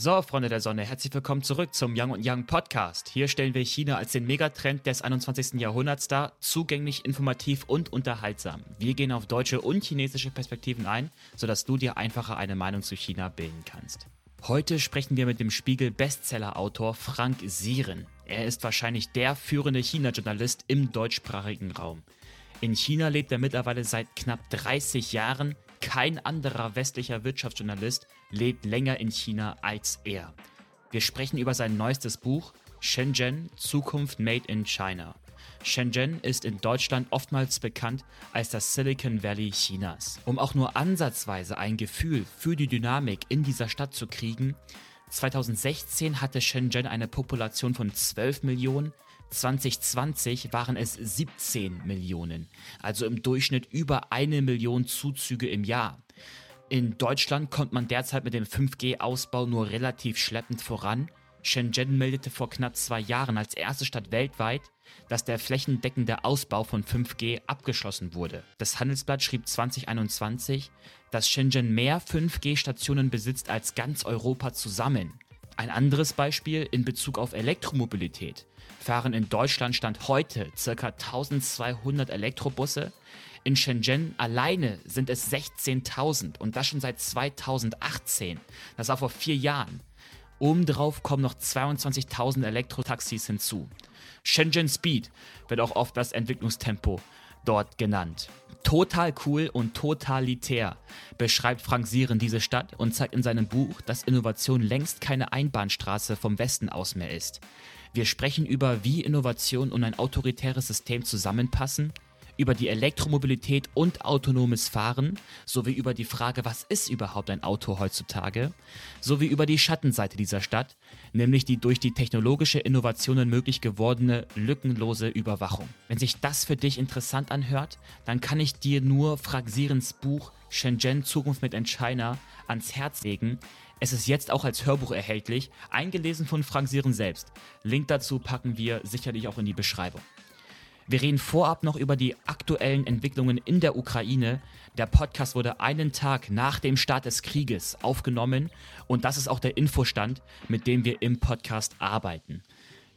So, Freunde der Sonne, herzlich willkommen zurück zum Young und Young Podcast. Hier stellen wir China als den Megatrend des 21. Jahrhunderts dar, zugänglich, informativ und unterhaltsam. Wir gehen auf deutsche und chinesische Perspektiven ein, sodass du dir einfacher eine Meinung zu China bilden kannst. Heute sprechen wir mit dem Spiegel-Bestseller-Autor Frank Sieren. Er ist wahrscheinlich der führende China-Journalist im deutschsprachigen Raum. In China lebt er mittlerweile seit knapp 30 Jahren, kein anderer westlicher Wirtschaftsjournalist lebt länger in China als er. Wir sprechen über sein neuestes Buch Shenzhen Zukunft Made in China. Shenzhen ist in Deutschland oftmals bekannt als das Silicon Valley Chinas. Um auch nur ansatzweise ein Gefühl für die Dynamik in dieser Stadt zu kriegen, 2016 hatte Shenzhen eine Population von 12 Millionen, 2020 waren es 17 Millionen, also im Durchschnitt über eine Million Zuzüge im Jahr. In Deutschland kommt man derzeit mit dem 5G-Ausbau nur relativ schleppend voran. Shenzhen meldete vor knapp zwei Jahren als erste Stadt weltweit, dass der flächendeckende Ausbau von 5G abgeschlossen wurde. Das Handelsblatt schrieb 2021, dass Shenzhen mehr 5G-Stationen besitzt als ganz Europa zusammen. Ein anderes Beispiel in Bezug auf Elektromobilität. Fahren in Deutschland Stand heute ca. 1200 Elektrobusse. In Shenzhen alleine sind es 16.000 und das schon seit 2018. Das war vor vier Jahren. Obendrauf kommen noch 22.000 Elektrotaxis hinzu. Shenzhen Speed wird auch oft das Entwicklungstempo dort genannt. Total cool und totalitär beschreibt Frank Sieren diese Stadt und zeigt in seinem Buch, dass Innovation längst keine Einbahnstraße vom Westen aus mehr ist. Wir sprechen über, wie Innovation und ein autoritäres System zusammenpassen, über die Elektromobilität und autonomes Fahren, sowie über die Frage, was ist überhaupt ein Auto heutzutage, sowie über die Schattenseite dieser Stadt, nämlich die durch die technologische Innovationen möglich gewordene lückenlose Überwachung. Wenn sich das für dich interessant anhört, dann kann ich dir nur Fragsierens Buch Shenzhen Zukunft mit in China ans Herz legen. Es ist jetzt auch als Hörbuch erhältlich, eingelesen von Frank Sieren selbst. Link dazu packen wir sicherlich auch in die Beschreibung. Wir reden vorab noch über die aktuellen Entwicklungen in der Ukraine. Der Podcast wurde einen Tag nach dem Start des Krieges aufgenommen und das ist auch der Infostand, mit dem wir im Podcast arbeiten.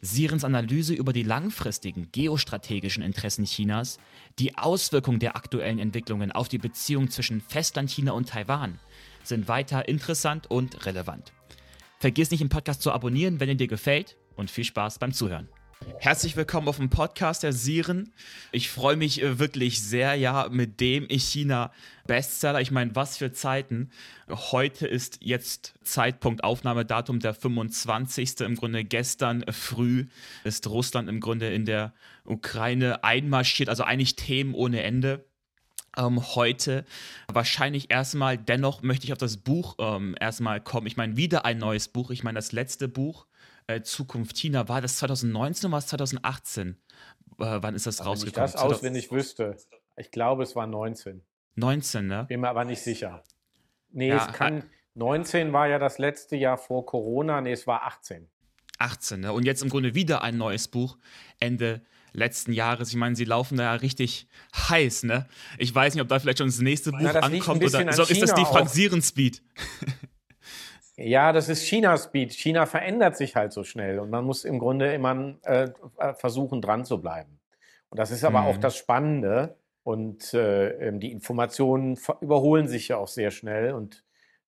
Sirens Analyse über die langfristigen geostrategischen Interessen Chinas, die Auswirkungen der aktuellen Entwicklungen auf die Beziehung zwischen Festlandchina und Taiwan sind weiter interessant und relevant. Vergiss nicht, den Podcast zu abonnieren, wenn er dir gefällt und viel Spaß beim Zuhören. Herzlich willkommen auf dem Podcast der Siren. Ich freue mich äh, wirklich sehr, ja, mit dem ich China Bestseller. Ich meine, was für Zeiten. Heute ist jetzt Zeitpunkt Aufnahmedatum der 25. Im Grunde gestern früh ist Russland im Grunde in der Ukraine einmarschiert, also eigentlich Themen ohne Ende. Ähm, heute wahrscheinlich erstmal, dennoch möchte ich auf das Buch ähm, erstmal kommen. Ich meine, wieder ein neues Buch. Ich meine, das letzte Buch äh, Zukunft China, war das 2019 oder war es 2018? Äh, wann ist das also rausgekommen? Wenn ich das auswendig wüsste. Ich glaube, es war 19. 19, ne? Bin mir aber nicht sicher. Nee, ja, es kann. 19 war ja das letzte Jahr vor Corona. Nee, es war 18. 18, ne? Und jetzt im Grunde wieder ein neues Buch. Ende letzten Jahres. Ich meine, sie laufen da ja richtig heiß, ne? Ich weiß nicht, ob da vielleicht schon das nächste Buch ja, ankommt oder so, ist das die Frank Sieren Speed? Ja, das ist China-Speed. China verändert sich halt so schnell und man muss im Grunde immer äh, versuchen, dran zu bleiben. Und das ist aber mhm. auch das Spannende. Und äh, ähm, die Informationen überholen sich ja auch sehr schnell. Und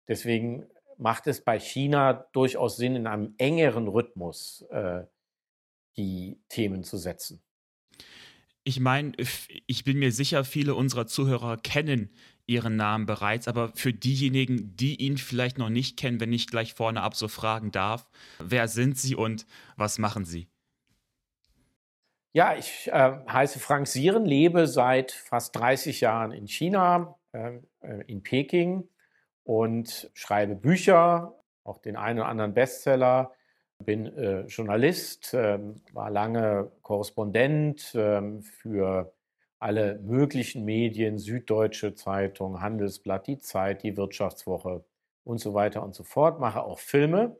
deswegen macht es bei China durchaus Sinn, in einem engeren Rhythmus äh, die Themen zu setzen. Ich meine, ich bin mir sicher, viele unserer Zuhörer kennen ihren Namen bereits, aber für diejenigen, die ihn vielleicht noch nicht kennen, wenn ich gleich vorne ab so fragen darf, wer sind Sie und was machen Sie? Ja, ich äh, heiße Frank Sieren, lebe seit fast 30 Jahren in China, ähm, äh, in Peking und schreibe Bücher, auch den einen oder anderen Bestseller, bin äh, Journalist, ähm, war lange Korrespondent ähm, für alle möglichen Medien, Süddeutsche Zeitung, Handelsblatt, die Zeit, die Wirtschaftswoche und so weiter und so fort, mache auch Filme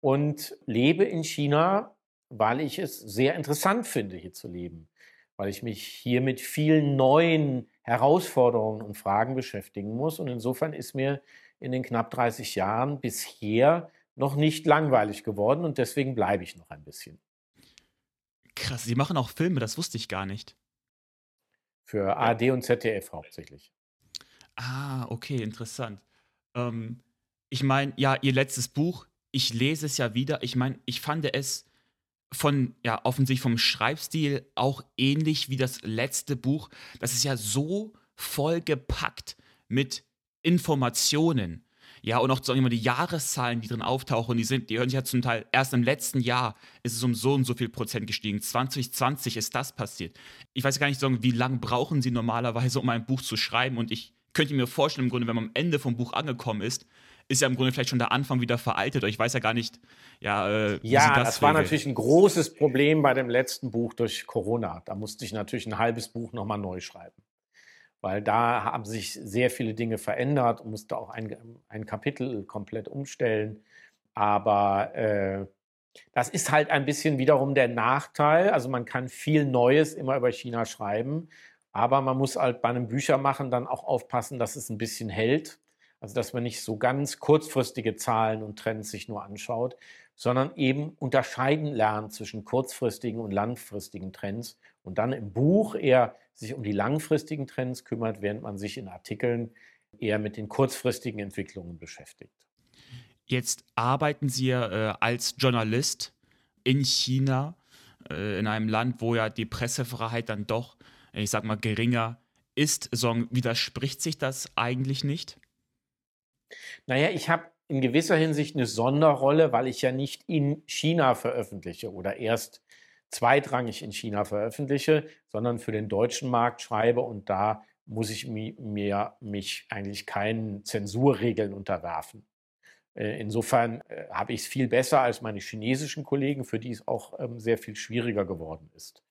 und lebe in China, weil ich es sehr interessant finde, hier zu leben, weil ich mich hier mit vielen neuen Herausforderungen und Fragen beschäftigen muss. Und insofern ist mir in den knapp 30 Jahren bisher noch nicht langweilig geworden und deswegen bleibe ich noch ein bisschen. Krass, Sie machen auch Filme, das wusste ich gar nicht. Für ARD und ZDF hauptsächlich. Ah, okay, interessant. Ähm, ich meine, ja, Ihr letztes Buch, ich lese es ja wieder. Ich meine, ich fand es von, ja, offensichtlich vom Schreibstil auch ähnlich wie das letzte Buch. Das ist ja so vollgepackt mit Informationen. Ja, und auch sagen wir, die Jahreszahlen, die drin auftauchen, die sind, die hören sich ja zum Teil erst im letzten Jahr ist es um so und so viel Prozent gestiegen. 2020 ist das passiert. Ich weiß gar nicht, sagen, wie lange brauchen Sie normalerweise, um ein Buch zu schreiben? Und ich könnte mir vorstellen, im Grunde, wenn man am Ende vom Buch angekommen ist, ist ja im Grunde vielleicht schon der Anfang wieder veraltet. Oder ich weiß ja gar nicht, ja, äh, ja das, das war natürlich ein großes Problem bei dem letzten Buch durch Corona. Da musste ich natürlich ein halbes Buch nochmal neu schreiben. Weil da haben sich sehr viele Dinge verändert und musste auch ein, ein Kapitel komplett umstellen. Aber äh, das ist halt ein bisschen wiederum der Nachteil. Also man kann viel Neues immer über China schreiben, aber man muss halt bei einem Büchermachen dann auch aufpassen, dass es ein bisschen hält also dass man nicht so ganz kurzfristige Zahlen und Trends sich nur anschaut, sondern eben unterscheiden lernt zwischen kurzfristigen und langfristigen Trends und dann im Buch eher sich um die langfristigen Trends kümmert, während man sich in Artikeln eher mit den kurzfristigen Entwicklungen beschäftigt. Jetzt arbeiten Sie äh, als Journalist in China, äh, in einem Land, wo ja die Pressefreiheit dann doch, ich sag mal, geringer ist. So, widerspricht sich das eigentlich nicht? Naja, ich habe in gewisser Hinsicht eine Sonderrolle, weil ich ja nicht in China veröffentliche oder erst zweitrangig in China veröffentliche, sondern für den deutschen Markt schreibe und da muss ich mir mich eigentlich keinen Zensurregeln unterwerfen. Äh, insofern äh, habe ich es viel besser als meine chinesischen Kollegen, für die es auch ähm, sehr viel schwieriger geworden ist,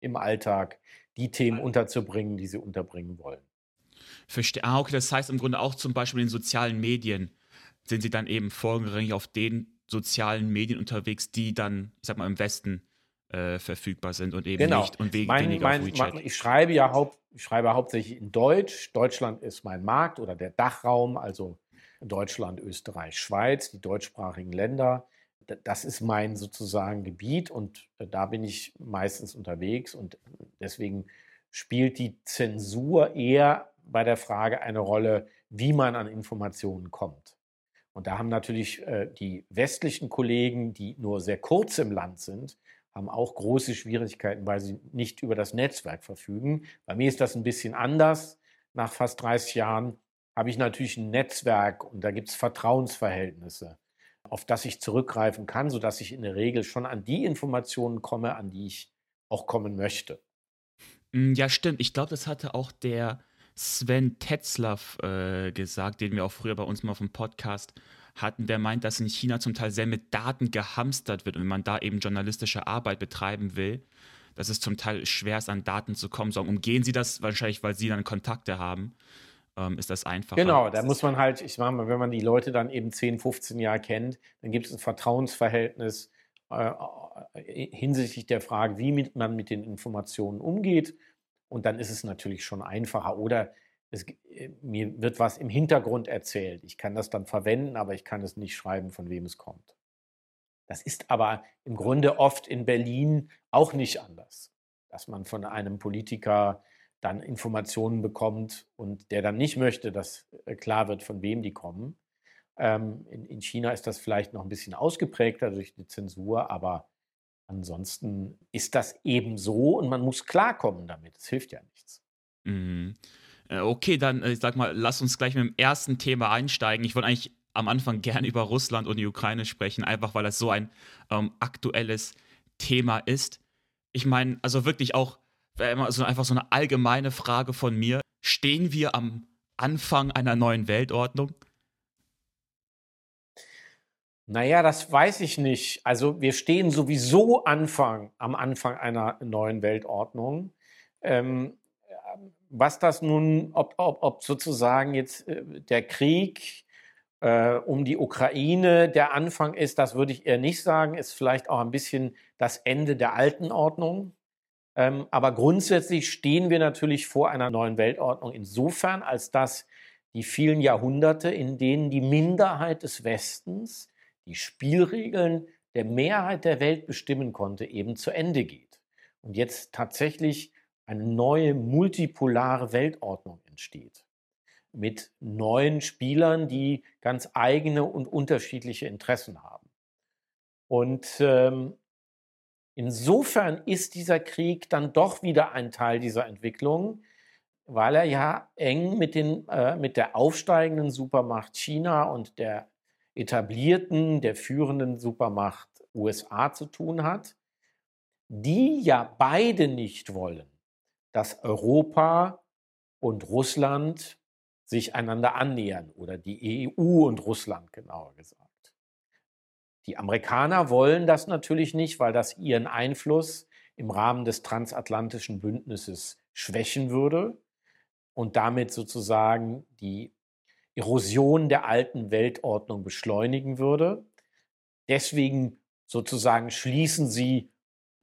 im Alltag die Themen unterzubringen, die sie unterbringen wollen. Verste ah, okay, das heißt im Grunde auch zum Beispiel in den sozialen Medien sind sie dann eben vorrangig auf den sozialen Medien unterwegs, die dann, ich sag mal, im Westen äh, verfügbar sind und eben genau. nicht und wegen mein, weniger mein, auf WeChat. Ich schreibe ja haupt, ich schreibe hauptsächlich in Deutsch. Deutschland ist mein Markt oder der Dachraum, also Deutschland, Österreich, Schweiz, die deutschsprachigen Länder. Das ist mein sozusagen Gebiet und äh, da bin ich meistens unterwegs und deswegen spielt die Zensur eher bei der Frage eine Rolle, wie man an Informationen kommt. Und da haben natürlich äh, die westlichen Kollegen, die nur sehr kurz im Land sind, haben auch große Schwierigkeiten, weil sie nicht über das Netzwerk verfügen. Bei mir ist das ein bisschen anders. Nach fast 30 Jahren habe ich natürlich ein Netzwerk und da gibt es Vertrauensverhältnisse, auf das ich zurückgreifen kann, sodass ich in der Regel schon an die Informationen komme, an die ich auch kommen möchte. Hm, ja, stimmt. Ich glaube, das hatte auch der Sven Tetzlaff äh, gesagt, den wir auch früher bei uns mal auf dem Podcast hatten, der meint, dass in China zum Teil sehr mit Daten gehamstert wird und wenn man da eben journalistische Arbeit betreiben will, dass es zum Teil schwer ist, an Daten zu kommen. So, umgehen Sie das wahrscheinlich, weil Sie dann Kontakte haben? Ähm, ist das einfacher? Genau, da muss man halt, ich meine, wenn man die Leute dann eben 10, 15 Jahre kennt, dann gibt es ein Vertrauensverhältnis äh, äh hinsichtlich der Frage, wie man mit den Informationen umgeht und dann ist es natürlich schon einfacher. Oder es, äh, mir wird was im Hintergrund erzählt. Ich kann das dann verwenden, aber ich kann es nicht schreiben, von wem es kommt. Das ist aber im Grunde oft in Berlin auch nicht anders, dass man von einem Politiker dann Informationen bekommt und der dann nicht möchte, dass äh, klar wird, von wem die kommen. Ähm, in, in China ist das vielleicht noch ein bisschen ausgeprägter durch die Zensur, aber Ansonsten ist das eben so und man muss klarkommen damit. Es hilft ja nichts. Mhm. Äh, okay, dann äh, ich sag mal, lass uns gleich mit dem ersten Thema einsteigen. Ich wollte eigentlich am Anfang gerne über Russland und die Ukraine sprechen, einfach weil das so ein ähm, aktuelles Thema ist. Ich meine, also wirklich auch also einfach so eine allgemeine Frage von mir. Stehen wir am Anfang einer neuen Weltordnung? Naja, das weiß ich nicht. Also wir stehen sowieso Anfang, am Anfang einer neuen Weltordnung. Ähm, was das nun, ob, ob, ob sozusagen jetzt äh, der Krieg äh, um die Ukraine der Anfang ist, das würde ich eher nicht sagen, ist vielleicht auch ein bisschen das Ende der alten Ordnung. Ähm, aber grundsätzlich stehen wir natürlich vor einer neuen Weltordnung insofern, als dass die vielen Jahrhunderte, in denen die Minderheit des Westens die Spielregeln der Mehrheit der Welt bestimmen konnte, eben zu Ende geht. Und jetzt tatsächlich eine neue multipolare Weltordnung entsteht. Mit neuen Spielern, die ganz eigene und unterschiedliche Interessen haben. Und ähm, insofern ist dieser Krieg dann doch wieder ein Teil dieser Entwicklung, weil er ja eng mit, den, äh, mit der aufsteigenden Supermacht China und der etablierten, der führenden Supermacht USA zu tun hat, die ja beide nicht wollen, dass Europa und Russland sich einander annähern oder die EU und Russland genauer gesagt. Die Amerikaner wollen das natürlich nicht, weil das ihren Einfluss im Rahmen des transatlantischen Bündnisses schwächen würde und damit sozusagen die Erosion der alten Weltordnung beschleunigen würde. Deswegen sozusagen schließen sie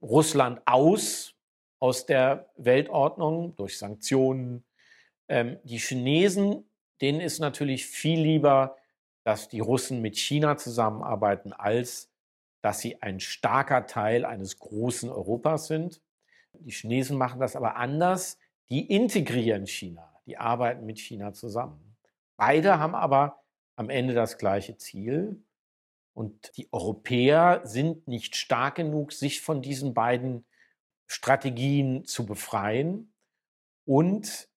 Russland aus aus der Weltordnung durch Sanktionen. Ähm, die Chinesen, denen ist natürlich viel lieber, dass die Russen mit China zusammenarbeiten, als dass sie ein starker Teil eines großen Europas sind. Die Chinesen machen das aber anders. Die integrieren China, die arbeiten mit China zusammen. Beide haben aber am Ende das gleiche Ziel. Und die Europäer sind nicht stark genug, sich von diesen beiden Strategien zu befreien. Und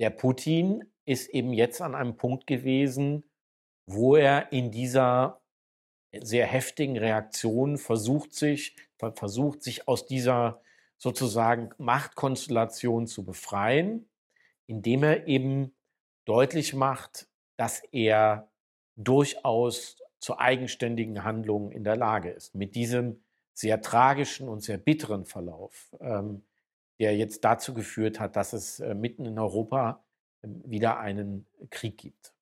der Putin ist eben jetzt an einem Punkt gewesen, wo er in dieser sehr heftigen Reaktion versucht sich, versucht sich aus dieser sozusagen Machtkonstellation zu befreien, indem er eben deutlich macht, dass er durchaus zu eigenständigen Handlungen in der Lage ist. Mit diesem sehr tragischen und sehr bitteren Verlauf, ähm, der jetzt dazu geführt hat, dass es äh, mitten in Europa äh, wieder einen Krieg gibt.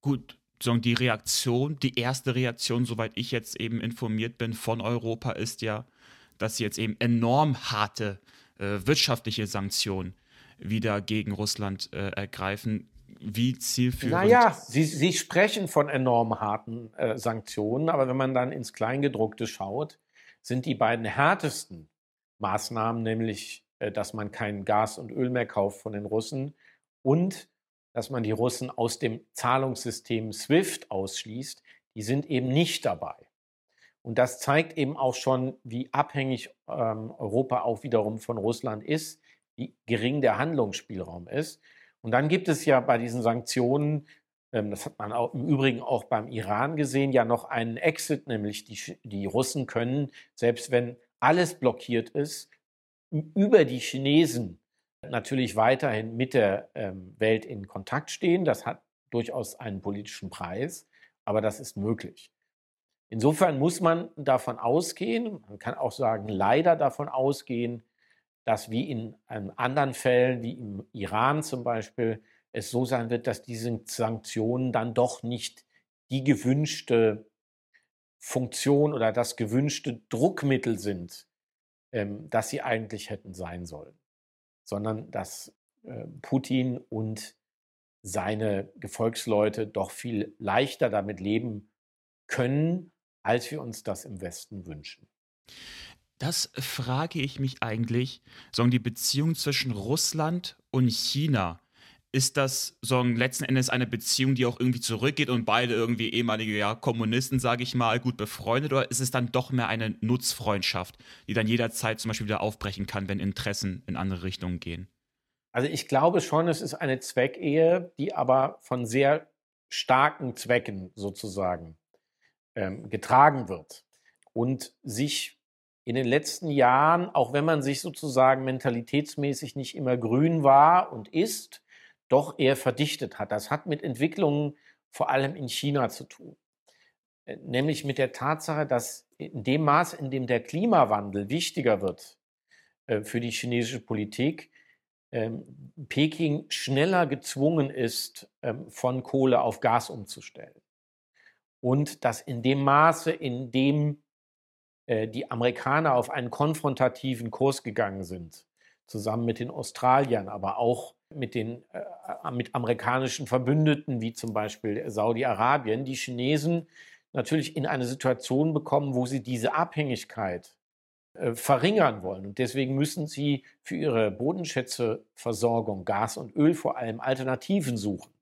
Gut, die Reaktion, die erste Reaktion, soweit ich jetzt eben informiert bin von Europa, ist ja, dass sie jetzt eben enorm harte äh, wirtschaftliche Sanktionen wieder gegen Russland äh, ergreifen wie zielführend? Naja, Sie, Sie sprechen von enorm harten äh, Sanktionen, aber wenn man dann ins Kleingedruckte schaut, sind die beiden härtesten Maßnahmen, nämlich, äh, dass man kein Gas und Öl mehr kauft von den Russen und dass man die Russen aus dem Zahlungssystem SWIFT ausschließt, die sind eben nicht dabei. Und das zeigt eben auch schon, wie abhängig ähm, Europa auch wiederum von Russland ist, wie gering der Handlungsspielraum ist. Und dann gibt es ja bei diesen Sanktionen, das hat man auch, im Übrigen auch beim Iran gesehen, ja noch einen Exit, nämlich die, die Russen können, selbst wenn alles blockiert ist, über die Chinesen natürlich weiterhin mit der ähm, Welt in Kontakt stehen. Das hat durchaus einen politischen Preis, aber das ist möglich. Insofern muss man davon ausgehen, man kann auch sagen, leider davon ausgehen, dass wie in ähm, anderen Fällen, wie im Iran zum Beispiel, es so sein wird, dass diese Sanktionen dann doch nicht die gewünschte Funktion oder das gewünschte Druckmittel sind, ähm, das sie eigentlich hätten sein sollen, sondern dass äh, Putin und seine Gefolgsleute doch viel leichter damit leben können, als wir uns das im Westen wünschen. Das frage ich mich eigentlich, sagen die Beziehung zwischen Russland und China. Ist das so letzten Endes eine Beziehung, die auch irgendwie zurückgeht und beide irgendwie ehemalige ja, Kommunisten, sage ich mal, gut befreundet? Oder ist es dann doch mehr eine Nutzfreundschaft, die dann jederzeit zum Beispiel wieder aufbrechen kann, wenn Interessen in andere Richtungen gehen? Also ich glaube schon, es ist eine Zweckehe, die aber von sehr starken Zwecken sozusagen ähm, getragen wird und sich in den letzten Jahren, auch wenn man sich sozusagen mentalitätsmäßig nicht immer grün war und ist, doch eher verdichtet hat. Das hat mit Entwicklungen vor allem in China zu tun. Äh, nämlich mit der Tatsache, dass in dem Maß, in dem der Klimawandel wichtiger wird äh, für die chinesische Politik, ähm, Peking schneller gezwungen ist, ähm, von Kohle auf Gas umzustellen. Und dass in dem Maße, in dem äh, die Amerikaner auf einen konfrontativen Kurs gegangen sind, zusammen mit den Australiern, aber auch mit den äh, mit amerikanischen Verbündeten, wie zum Beispiel Saudi-Arabien, die Chinesen natürlich in eine Situation bekommen, wo sie diese Abhängigkeit äh, verringern wollen. Und deswegen müssen sie für ihre Bodenschätzeversorgung, Gas und Öl vor allem Alternativen suchen,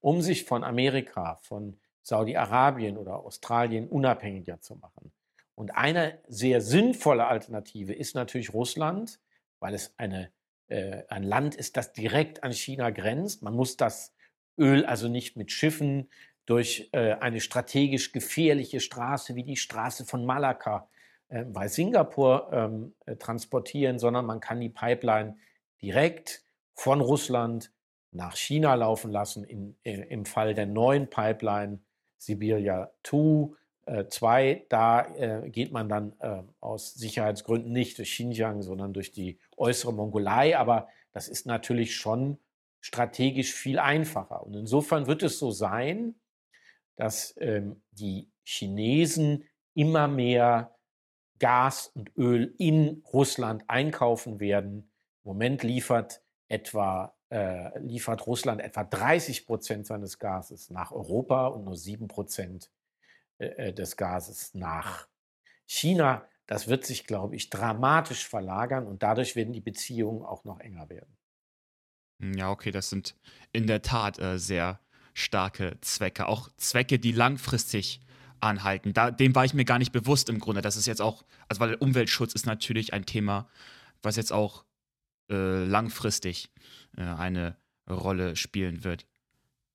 um sich von Amerika, von Saudi-Arabien oder Australien unabhängiger zu machen. Und eine sehr sinnvolle Alternative ist natürlich Russland, weil es eine, äh, ein Land ist, das direkt an China grenzt. Man muss das Öl also nicht mit Schiffen durch äh, eine strategisch gefährliche Straße wie die Straße von Malakka äh, bei Singapur ähm, äh, transportieren, sondern man kann die Pipeline direkt von Russland nach China laufen lassen. In, in, Im Fall der neuen Pipeline Sibiria 2, äh, 2 da äh, geht man dann äh, aus Sicherheitsgründen nicht durch Xinjiang, sondern durch die äußere Mongolei. Aber das ist natürlich schon strategisch viel einfacher. Und insofern wird es so sein, dass ähm, die Chinesen immer mehr Gas und Öl in Russland einkaufen werden. Im Moment liefert etwa äh, liefert Russland etwa 30 Prozent seines Gases nach Europa und nur 7 Prozent äh, äh, des Gases nach China. Das wird sich, glaube ich, dramatisch verlagern und dadurch werden die Beziehungen auch noch enger werden. Hm, ja, okay, das sind in der Tat äh, sehr starke Zwecke. Auch Zwecke, die langfristig anhalten. Da, dem war ich mir gar nicht bewusst im Grunde. Das ist jetzt auch, also weil Umweltschutz ist natürlich ein Thema, was jetzt auch äh, langfristig äh, eine Rolle spielen wird.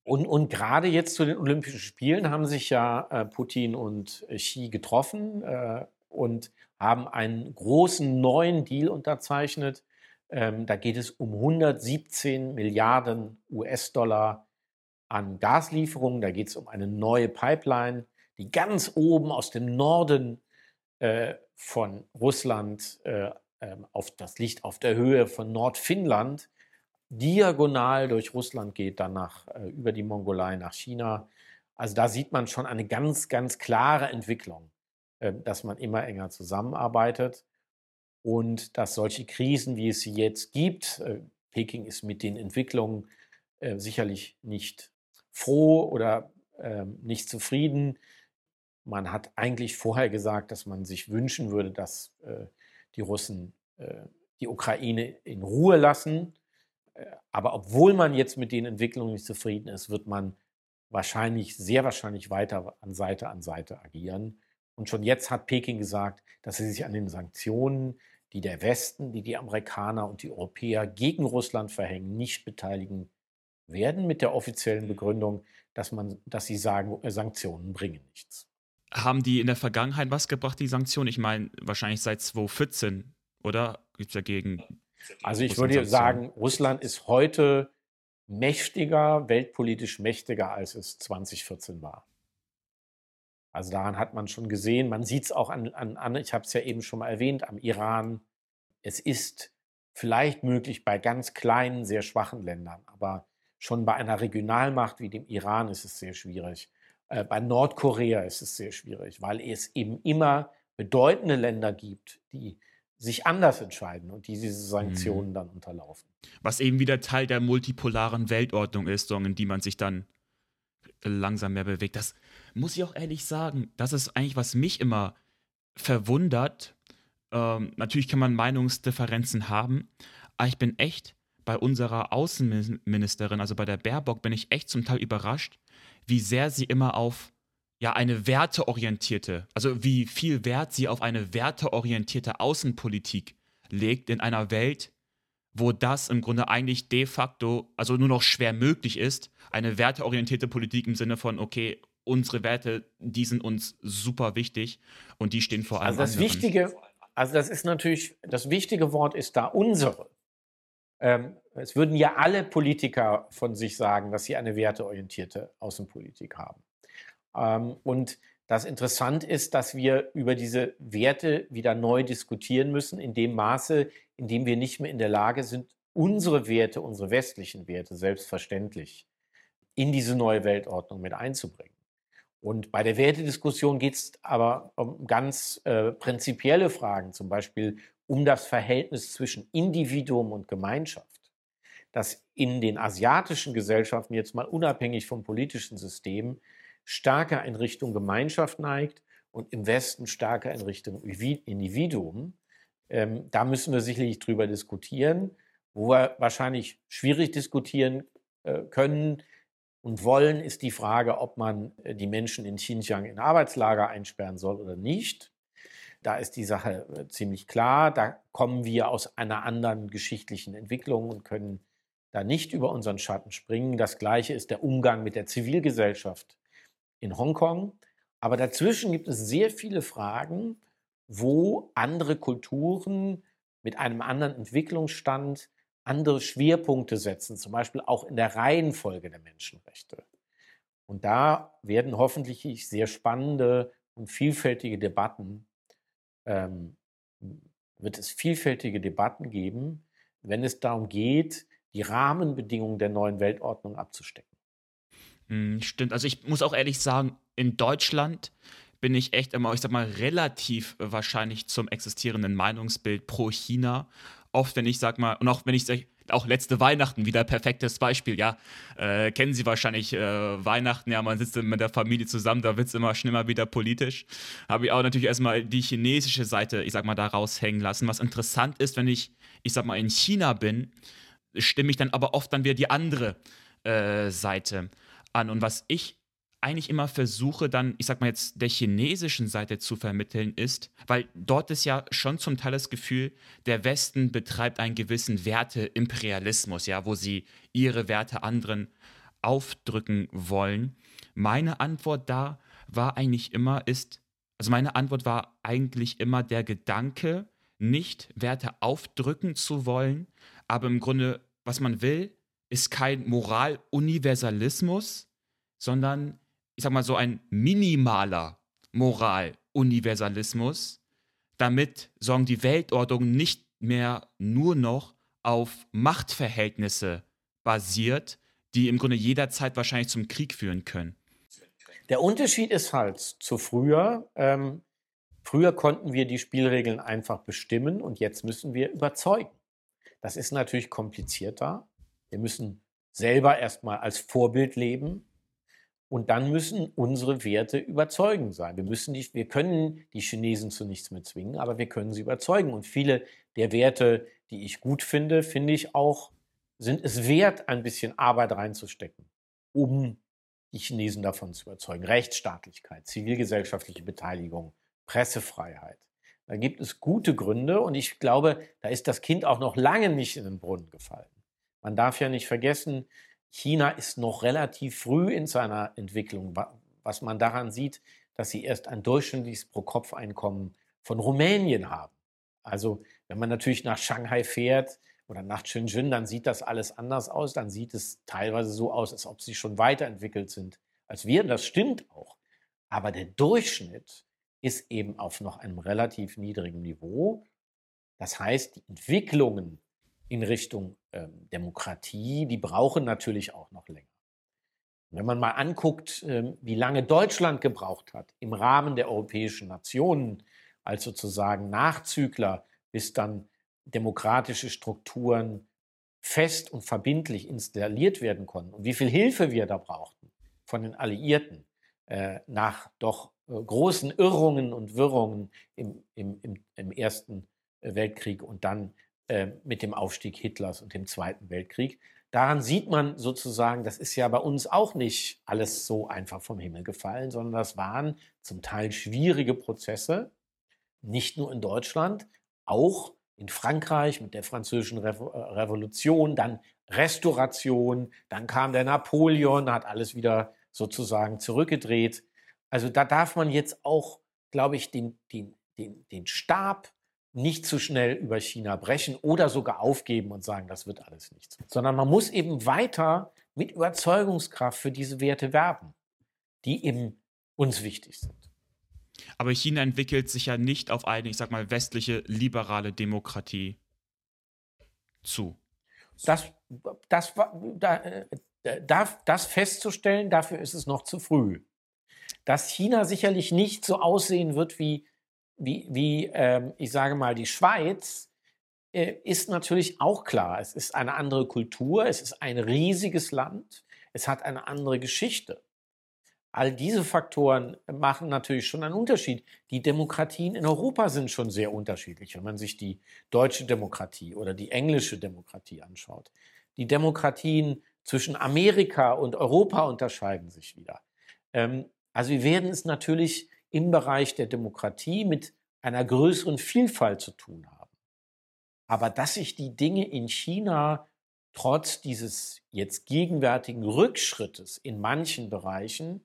Und, und gerade jetzt zu den Olympischen Spielen haben sich ja äh, Putin und Xi getroffen äh, und haben einen großen neuen Deal unterzeichnet. Ähm, da geht es um 117 Milliarden US-Dollar an Gaslieferungen. Da geht es um eine neue Pipeline die ganz oben aus dem Norden äh, von Russland äh, ähm, auf das Licht auf der Höhe von Nordfinnland diagonal durch Russland geht, dann nach, äh, über die Mongolei nach China. Also da sieht man schon eine ganz, ganz klare Entwicklung, äh, dass man immer enger zusammenarbeitet und dass solche Krisen, wie es sie jetzt gibt, äh, Peking ist mit den Entwicklungen äh, sicherlich nicht froh oder ähm, nicht zufrieden. Man hat eigentlich vorher gesagt, dass man sich wünschen würde, dass äh, die Russen äh, die Ukraine in Ruhe lassen. Äh, aber obwohl man jetzt mit den Entwicklungen nicht zufrieden ist, wird man wahrscheinlich, sehr wahrscheinlich weiter an Seite an Seite agieren. Und schon jetzt hat Peking gesagt, dass sie sich an den Sanktionen, die der Westen, die die Amerikaner und die Europäer gegen Russland verhängen, nicht beteiligen werden, mit der offiziellen Begründung, dass, man, dass sie sagen, äh, Sanktionen bringen nichts. Haben die in der Vergangenheit was gebracht, die Sanktionen? Ich meine, wahrscheinlich seit 2014, oder? Gibt es dagegen. Also ich würde sagen, Russland ist heute mächtiger, weltpolitisch mächtiger, als es 2014 war. Also daran hat man schon gesehen, man sieht es auch an, an, an ich habe es ja eben schon mal erwähnt, am Iran. Es ist vielleicht möglich bei ganz kleinen, sehr schwachen Ländern, aber schon bei einer Regionalmacht wie dem Iran ist es sehr schwierig. Äh, bei Nordkorea ist es sehr schwierig, weil es eben immer bedeutende Länder gibt, die sich anders entscheiden und die diese Sanktionen mhm. dann unterlaufen. Was eben wieder Teil der multipolaren Weltordnung ist, in die man sich dann langsam mehr bewegt. Das muss ich auch ehrlich sagen, das ist eigentlich, was mich immer verwundert. Ähm, natürlich kann man Meinungsdifferenzen haben, aber ich bin echt bei unserer Außenministerin, also bei der Baerbock, bin ich echt zum Teil überrascht, wie sehr sie immer auf ja eine werteorientierte, also wie viel Wert sie auf eine werteorientierte Außenpolitik legt in einer Welt, wo das im Grunde eigentlich de facto, also nur noch schwer möglich ist, eine werteorientierte Politik im Sinne von, okay, unsere Werte, die sind uns super wichtig und die stehen vor allem. Also das anderen. Wichtige, also das ist natürlich, das wichtige Wort ist da unsere. Ähm, es würden ja alle Politiker von sich sagen, dass sie eine werteorientierte Außenpolitik haben. Ähm, und das Interessante ist, dass wir über diese Werte wieder neu diskutieren müssen, in dem Maße, in dem wir nicht mehr in der Lage sind, unsere Werte, unsere westlichen Werte selbstverständlich in diese neue Weltordnung mit einzubringen. Und bei der Wertediskussion geht es aber um ganz äh, prinzipielle Fragen, zum Beispiel um das Verhältnis zwischen Individuum und Gemeinschaft. Dass in den asiatischen Gesellschaften, jetzt mal unabhängig vom politischen System, stärker in Richtung Gemeinschaft neigt und im Westen stärker in Richtung Individuum. Ähm, da müssen wir sicherlich drüber diskutieren. Wo wir wahrscheinlich schwierig diskutieren äh, können und wollen, ist die Frage, ob man äh, die Menschen in Xinjiang in Arbeitslager einsperren soll oder nicht. Da ist die Sache äh, ziemlich klar. Da kommen wir aus einer anderen geschichtlichen Entwicklung und können da nicht über unseren Schatten springen. Das Gleiche ist der Umgang mit der Zivilgesellschaft in Hongkong. Aber dazwischen gibt es sehr viele Fragen, wo andere Kulturen mit einem anderen Entwicklungsstand andere Schwerpunkte setzen, zum Beispiel auch in der Reihenfolge der Menschenrechte. Und da werden hoffentlich sehr spannende und vielfältige Debatten, ähm, wird es vielfältige Debatten geben, wenn es darum geht, die Rahmenbedingungen der neuen Weltordnung abzustecken. Hm, stimmt. Also ich muss auch ehrlich sagen, in Deutschland bin ich echt immer, ich sag mal, relativ wahrscheinlich zum existierenden Meinungsbild pro China oft, wenn ich sag mal, und auch wenn ich auch letzte Weihnachten wieder perfektes Beispiel, ja, äh, kennen Sie wahrscheinlich äh, Weihnachten, ja, man sitzt mit der Familie zusammen, da wird es immer schlimmer wieder politisch. Habe ich auch natürlich erstmal die chinesische Seite, ich sag mal, da raushängen lassen. Was interessant ist, wenn ich, ich sag mal, in China bin, stimme ich dann aber oft dann wieder die andere äh, Seite an. Und was ich eigentlich immer versuche, dann, ich sag mal jetzt, der chinesischen Seite zu vermitteln, ist, weil dort ist ja schon zum Teil das Gefühl, der Westen betreibt einen gewissen Werteimperialismus, ja, wo sie ihre Werte anderen aufdrücken wollen. Meine Antwort da war eigentlich immer, ist, also meine Antwort war eigentlich immer der Gedanke, nicht Werte aufdrücken zu wollen, aber im Grunde, was man will, ist kein Moraluniversalismus, sondern ich sag mal, so ein minimaler Moraluniversalismus. Damit sorgen die Weltordnung nicht mehr nur noch auf Machtverhältnisse basiert, die im Grunde jederzeit wahrscheinlich zum Krieg führen können. Der Unterschied ist halt zu früher. Ähm, früher konnten wir die Spielregeln einfach bestimmen und jetzt müssen wir überzeugen. Das ist natürlich komplizierter. Wir müssen selber erstmal als Vorbild leben. Und dann müssen unsere Werte überzeugend sein. Wir, müssen die, wir können die Chinesen zu nichts mehr zwingen, aber wir können sie überzeugen. Und viele der Werte, die ich gut finde, finde ich auch, sind es wert, ein bisschen Arbeit reinzustecken, um die Chinesen davon zu überzeugen. Rechtsstaatlichkeit, zivilgesellschaftliche Beteiligung, Pressefreiheit. Da gibt es gute Gründe und ich glaube, da ist das Kind auch noch lange nicht in den Brunnen gefallen. Man darf ja nicht vergessen, China ist noch relativ früh in seiner Entwicklung, was man daran sieht, dass sie erst ein durchschnittliches Pro-Kopf-Einkommen von Rumänien haben. Also wenn man natürlich nach Shanghai fährt oder nach Shenzhen, dann sieht das alles anders aus. Dann sieht es teilweise so aus, als ob sie schon weiterentwickelt sind als wir. Das stimmt auch. Aber der Durchschnitt ist eben auf noch einem relativ niedrigen Niveau. Das heißt, die Entwicklungen in Richtung ähm, Demokratie, die brauchen natürlich auch noch länger. Wenn man mal anguckt, ähm, wie lange Deutschland gebraucht hat im Rahmen der europäischen Nationen als sozusagen Nachzügler, bis dann demokratische Strukturen fest und verbindlich installiert werden konnten und wie viel Hilfe wir da brauchten von den Alliierten äh, nach doch äh, großen Irrungen und Wirrungen im, im, im, im Ersten Weltkrieg und dann äh, mit dem Aufstieg Hitlers und dem Zweiten Weltkrieg. Daran sieht man sozusagen, das ist ja bei uns auch nicht alles so einfach vom Himmel gefallen, sondern das waren zum Teil schwierige Prozesse, nicht nur in Deutschland, auch in Frankreich mit der französischen äh, Revolution, dann Restauration, dann kam der Napoleon, hat alles wieder sozusagen zurückgedreht. Also da darf man jetzt auch, glaube ich, den, den, den, den Stab nicht zu schnell über China brechen oder sogar aufgeben und sagen, das wird alles nichts. Sondern man muss eben weiter mit Überzeugungskraft für diese Werte werben, die eben uns wichtig sind. Aber China entwickelt sich ja nicht auf eine, ich sag mal, westliche liberale Demokratie zu. Das, das, da, das festzustellen, dafür ist es noch zu früh. Dass China sicherlich nicht so aussehen wird wie wie, wie ähm, ich sage mal, die Schweiz, äh, ist natürlich auch klar. Es ist eine andere Kultur, es ist ein riesiges Land, es hat eine andere Geschichte. All diese Faktoren machen natürlich schon einen Unterschied. Die Demokratien in Europa sind schon sehr unterschiedlich, wenn man sich die deutsche Demokratie oder die englische Demokratie anschaut. Die Demokratien zwischen Amerika und Europa unterscheiden sich wieder. Ähm, also wir werden es natürlich im Bereich der Demokratie mit einer größeren Vielfalt zu tun haben. Aber dass sich die Dinge in China trotz dieses jetzt gegenwärtigen Rückschrittes in manchen Bereichen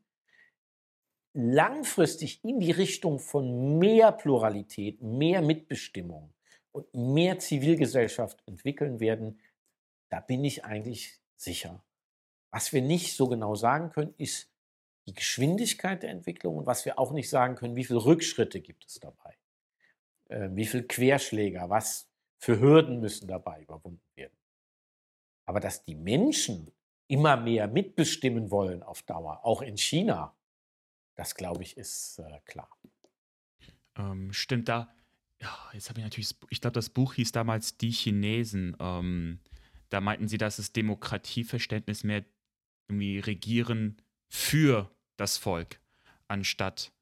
langfristig in die Richtung von mehr Pluralität, mehr Mitbestimmung und mehr Zivilgesellschaft entwickeln werden, da bin ich eigentlich sicher. Was wir nicht so genau sagen können, ist die Geschwindigkeit der Entwicklung und was wir auch nicht sagen können, wie viele Rückschritte gibt es dabei, äh, wie viele Querschläger, was für Hürden müssen dabei überwunden werden. Aber dass die Menschen immer mehr mitbestimmen wollen auf Dauer, auch in China, das glaube ich ist äh, klar. Ähm, stimmt da. Ja, jetzt habe ich natürlich, ich glaube, das Buch hieß damals Die Chinesen. Ähm, da meinten sie, dass das Demokratieverständnis mehr irgendwie regieren für das Volk, anstatt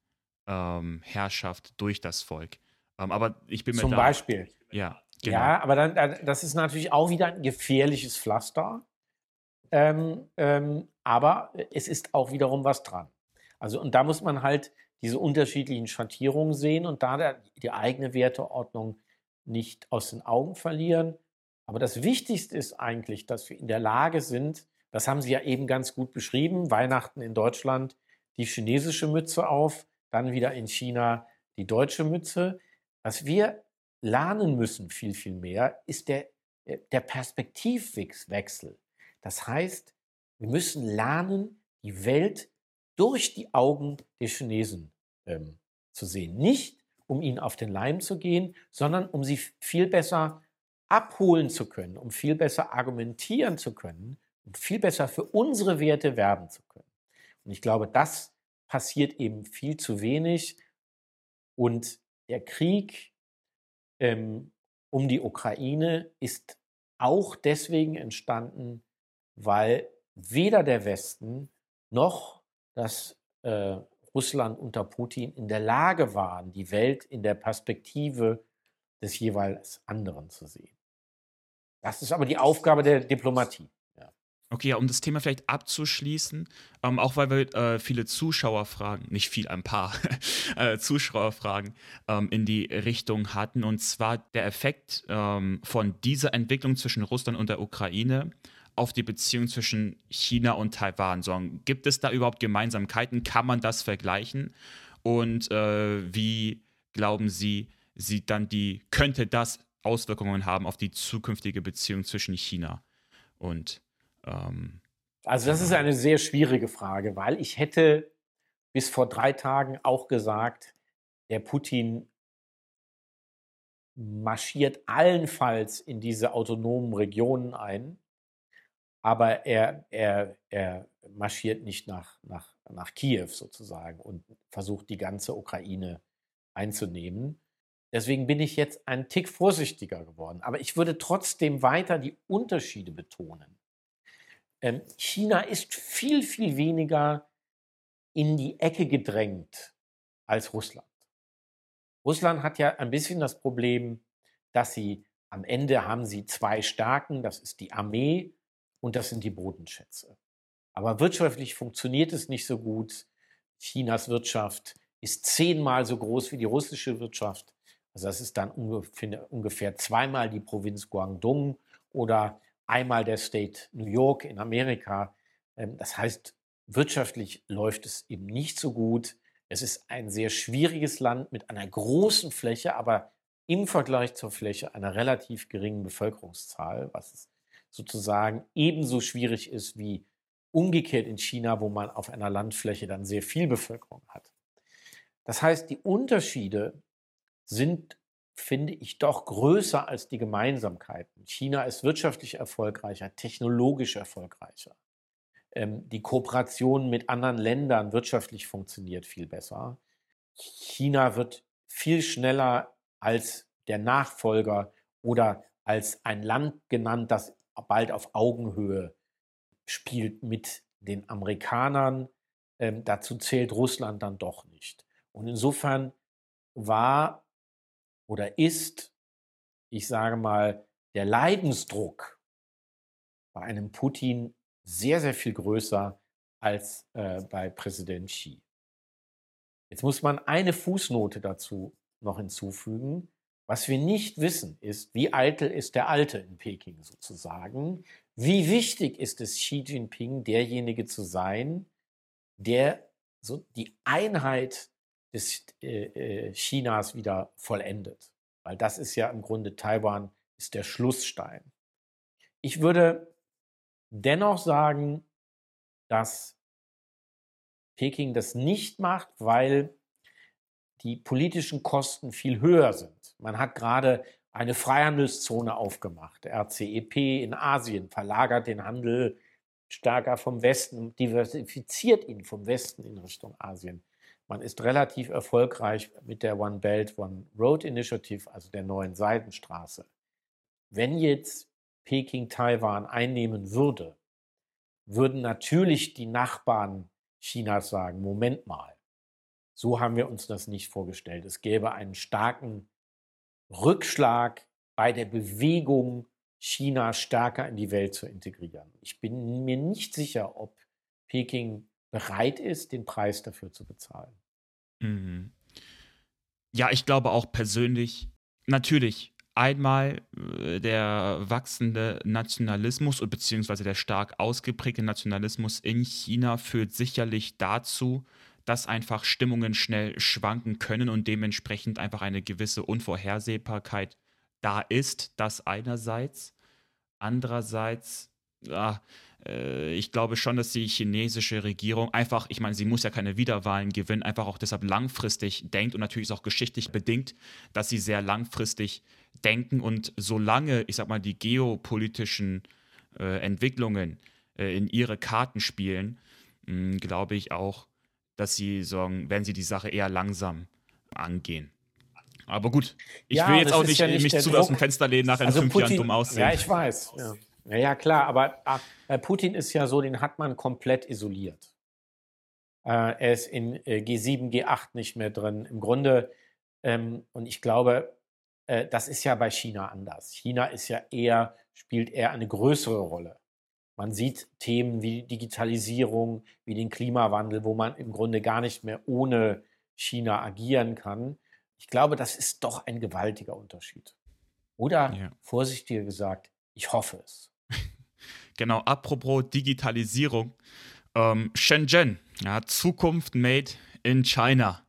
ähm, Herrschaft durch das Volk. Ähm, aber ich bin mir Zum da, Beispiel. Ja, genau. Ja, aber dann, das ist natürlich auch wieder ein gefährliches Pflaster. Ähm, ähm, aber es ist auch wiederum was dran. Also, und da muss man halt diese unterschiedlichen Schattierungen sehen und da der, die eigene Werteordnung nicht aus den Augen verlieren. Aber das Wichtigste ist eigentlich, dass wir in der Lage sind, das haben Sie ja eben ganz gut beschrieben, Weihnachten in Deutschland die chinesische Mütze auf, dann wieder in China die deutsche Mütze. Was wir lernen müssen viel, viel mehr, ist der, äh, der Perspektivwechsel. Das heißt, wir müssen lernen, die Welt durch die Augen der Chinesen ähm, zu sehen. Nicht, um ihnen auf den Leim zu gehen, sondern um sie viel besser abholen zu können, um viel besser argumentieren zu können, um viel besser für unsere Werte werben zu können. Und ich glaube, das passiert eben viel zu wenig. Und der Krieg ähm, um die Ukraine ist auch deswegen entstanden, weil weder der Westen noch dass äh, Russland unter Putin in der Lage waren, die Welt in der Perspektive des jeweils anderen zu sehen. Das ist aber die Aufgabe der Diplomatie. Okay, ja, um das Thema vielleicht abzuschließen, ähm, auch weil wir äh, viele Zuschauerfragen, nicht viel, ein paar äh, Zuschauerfragen ähm, in die Richtung hatten, und zwar der Effekt ähm, von dieser Entwicklung zwischen Russland und der Ukraine auf die Beziehung zwischen China und Taiwan? So, gibt es da überhaupt Gemeinsamkeiten? Kann man das vergleichen? Und äh, wie glauben Sie, sieht dann die, könnte das Auswirkungen haben auf die zukünftige Beziehung zwischen China und ähm, also das ist eine sehr schwierige Frage, weil ich hätte bis vor drei Tagen auch gesagt, der Putin marschiert allenfalls in diese autonomen Regionen ein aber er, er, er marschiert nicht nach, nach, nach Kiew sozusagen und versucht die ganze Ukraine einzunehmen. Deswegen bin ich jetzt ein Tick vorsichtiger geworden. Aber ich würde trotzdem weiter die Unterschiede betonen. Ähm, China ist viel, viel weniger in die Ecke gedrängt als Russland. Russland hat ja ein bisschen das Problem, dass sie am Ende haben sie zwei Stärken, das ist die Armee und das sind die Bodenschätze. Aber wirtschaftlich funktioniert es nicht so gut. Chinas Wirtschaft ist zehnmal so groß wie die russische Wirtschaft. Also das ist dann ungefähr, ungefähr zweimal die Provinz Guangdong oder einmal der State New York in Amerika. Ähm, das heißt, wirtschaftlich läuft es eben nicht so gut. Es ist ein sehr schwieriges Land mit einer großen Fläche, aber im Vergleich zur Fläche einer relativ geringen Bevölkerungszahl, was sozusagen ebenso schwierig ist wie umgekehrt in China, wo man auf einer Landfläche dann sehr viel Bevölkerung hat. Das heißt, die Unterschiede sind, finde ich, doch größer als die Gemeinsamkeiten. China ist wirtschaftlich erfolgreicher, technologisch erfolgreicher. Ähm, die Kooperation mit anderen Ländern wirtschaftlich funktioniert viel besser. China wird viel schneller als der Nachfolger oder als ein Land genannt, das bald auf Augenhöhe spielt mit den Amerikanern, ähm, dazu zählt Russland dann doch nicht. Und insofern war oder ist, ich sage mal, der Leidensdruck bei einem Putin sehr, sehr viel größer als äh, bei Präsident Xi. Jetzt muss man eine Fußnote dazu noch hinzufügen. Was wir nicht wissen, ist, wie eitel ist der Alte in Peking sozusagen? Wie wichtig ist es Xi Jinping, derjenige zu sein, der so die Einheit des äh, äh, Chinas wieder vollendet? Weil das ist ja im Grunde Taiwan ist der Schlussstein. Ich würde dennoch sagen, dass Peking das nicht macht, weil die politischen Kosten viel höher sind. Man hat gerade eine Freihandelszone aufgemacht. RCEP in Asien verlagert den Handel stärker vom Westen, diversifiziert ihn vom Westen in Richtung Asien. Man ist relativ erfolgreich mit der One Belt, One Road Initiative, also der neuen Seidenstraße. Wenn jetzt Peking Taiwan einnehmen würde, würden natürlich die Nachbarn Chinas sagen, Moment mal, so haben wir uns das nicht vorgestellt. Es gäbe einen starken Rückschlag bei der Bewegung, China stärker in die Welt zu integrieren. Ich bin mir nicht sicher, ob Peking bereit ist, den Preis dafür zu bezahlen. Mhm. Ja, ich glaube auch persönlich, natürlich, einmal äh, der wachsende Nationalismus beziehungsweise der stark ausgeprägte Nationalismus in China führt sicherlich dazu, dass einfach Stimmungen schnell schwanken können und dementsprechend einfach eine gewisse Unvorhersehbarkeit da ist. Das einerseits. Andererseits, ja, äh, ich glaube schon, dass die chinesische Regierung einfach, ich meine, sie muss ja keine Wiederwahlen gewinnen, einfach auch deshalb langfristig denkt und natürlich ist auch geschichtlich bedingt, dass sie sehr langfristig denken und solange, ich sag mal, die geopolitischen äh, Entwicklungen äh, in ihre Karten spielen, mh, glaube ich auch, dass sie sagen, werden sie die Sache eher langsam angehen. Aber gut, ich ja, will jetzt auch nicht, ja nicht mich zu aus dem Fenster lehnen, nach also fünf Putin, Jahren dumm aussehen. Ja, ich weiß. Ja, ja, ja klar, aber ach, Putin ist ja so, den hat man komplett isoliert. Äh, er ist in äh, G7, G8 nicht mehr drin. Im Grunde, ähm, und ich glaube, äh, das ist ja bei China anders. China ist ja eher, spielt eher eine größere Rolle. Man sieht Themen wie Digitalisierung, wie den Klimawandel, wo man im Grunde gar nicht mehr ohne China agieren kann. Ich glaube, das ist doch ein gewaltiger Unterschied. Oder ja. vorsichtiger gesagt, ich hoffe es. Genau, apropos Digitalisierung. Ähm, Shenzhen, ja, Zukunft made in China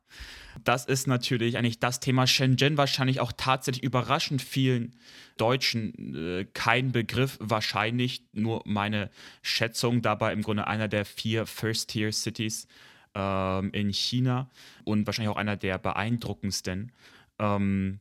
das ist natürlich eigentlich das Thema Shenzhen wahrscheinlich auch tatsächlich überraschend vielen Deutschen äh, kein Begriff, wahrscheinlich nur meine Schätzung, dabei im Grunde einer der vier First-Tier-Cities ähm, in China und wahrscheinlich auch einer der beeindruckendsten. Ähm,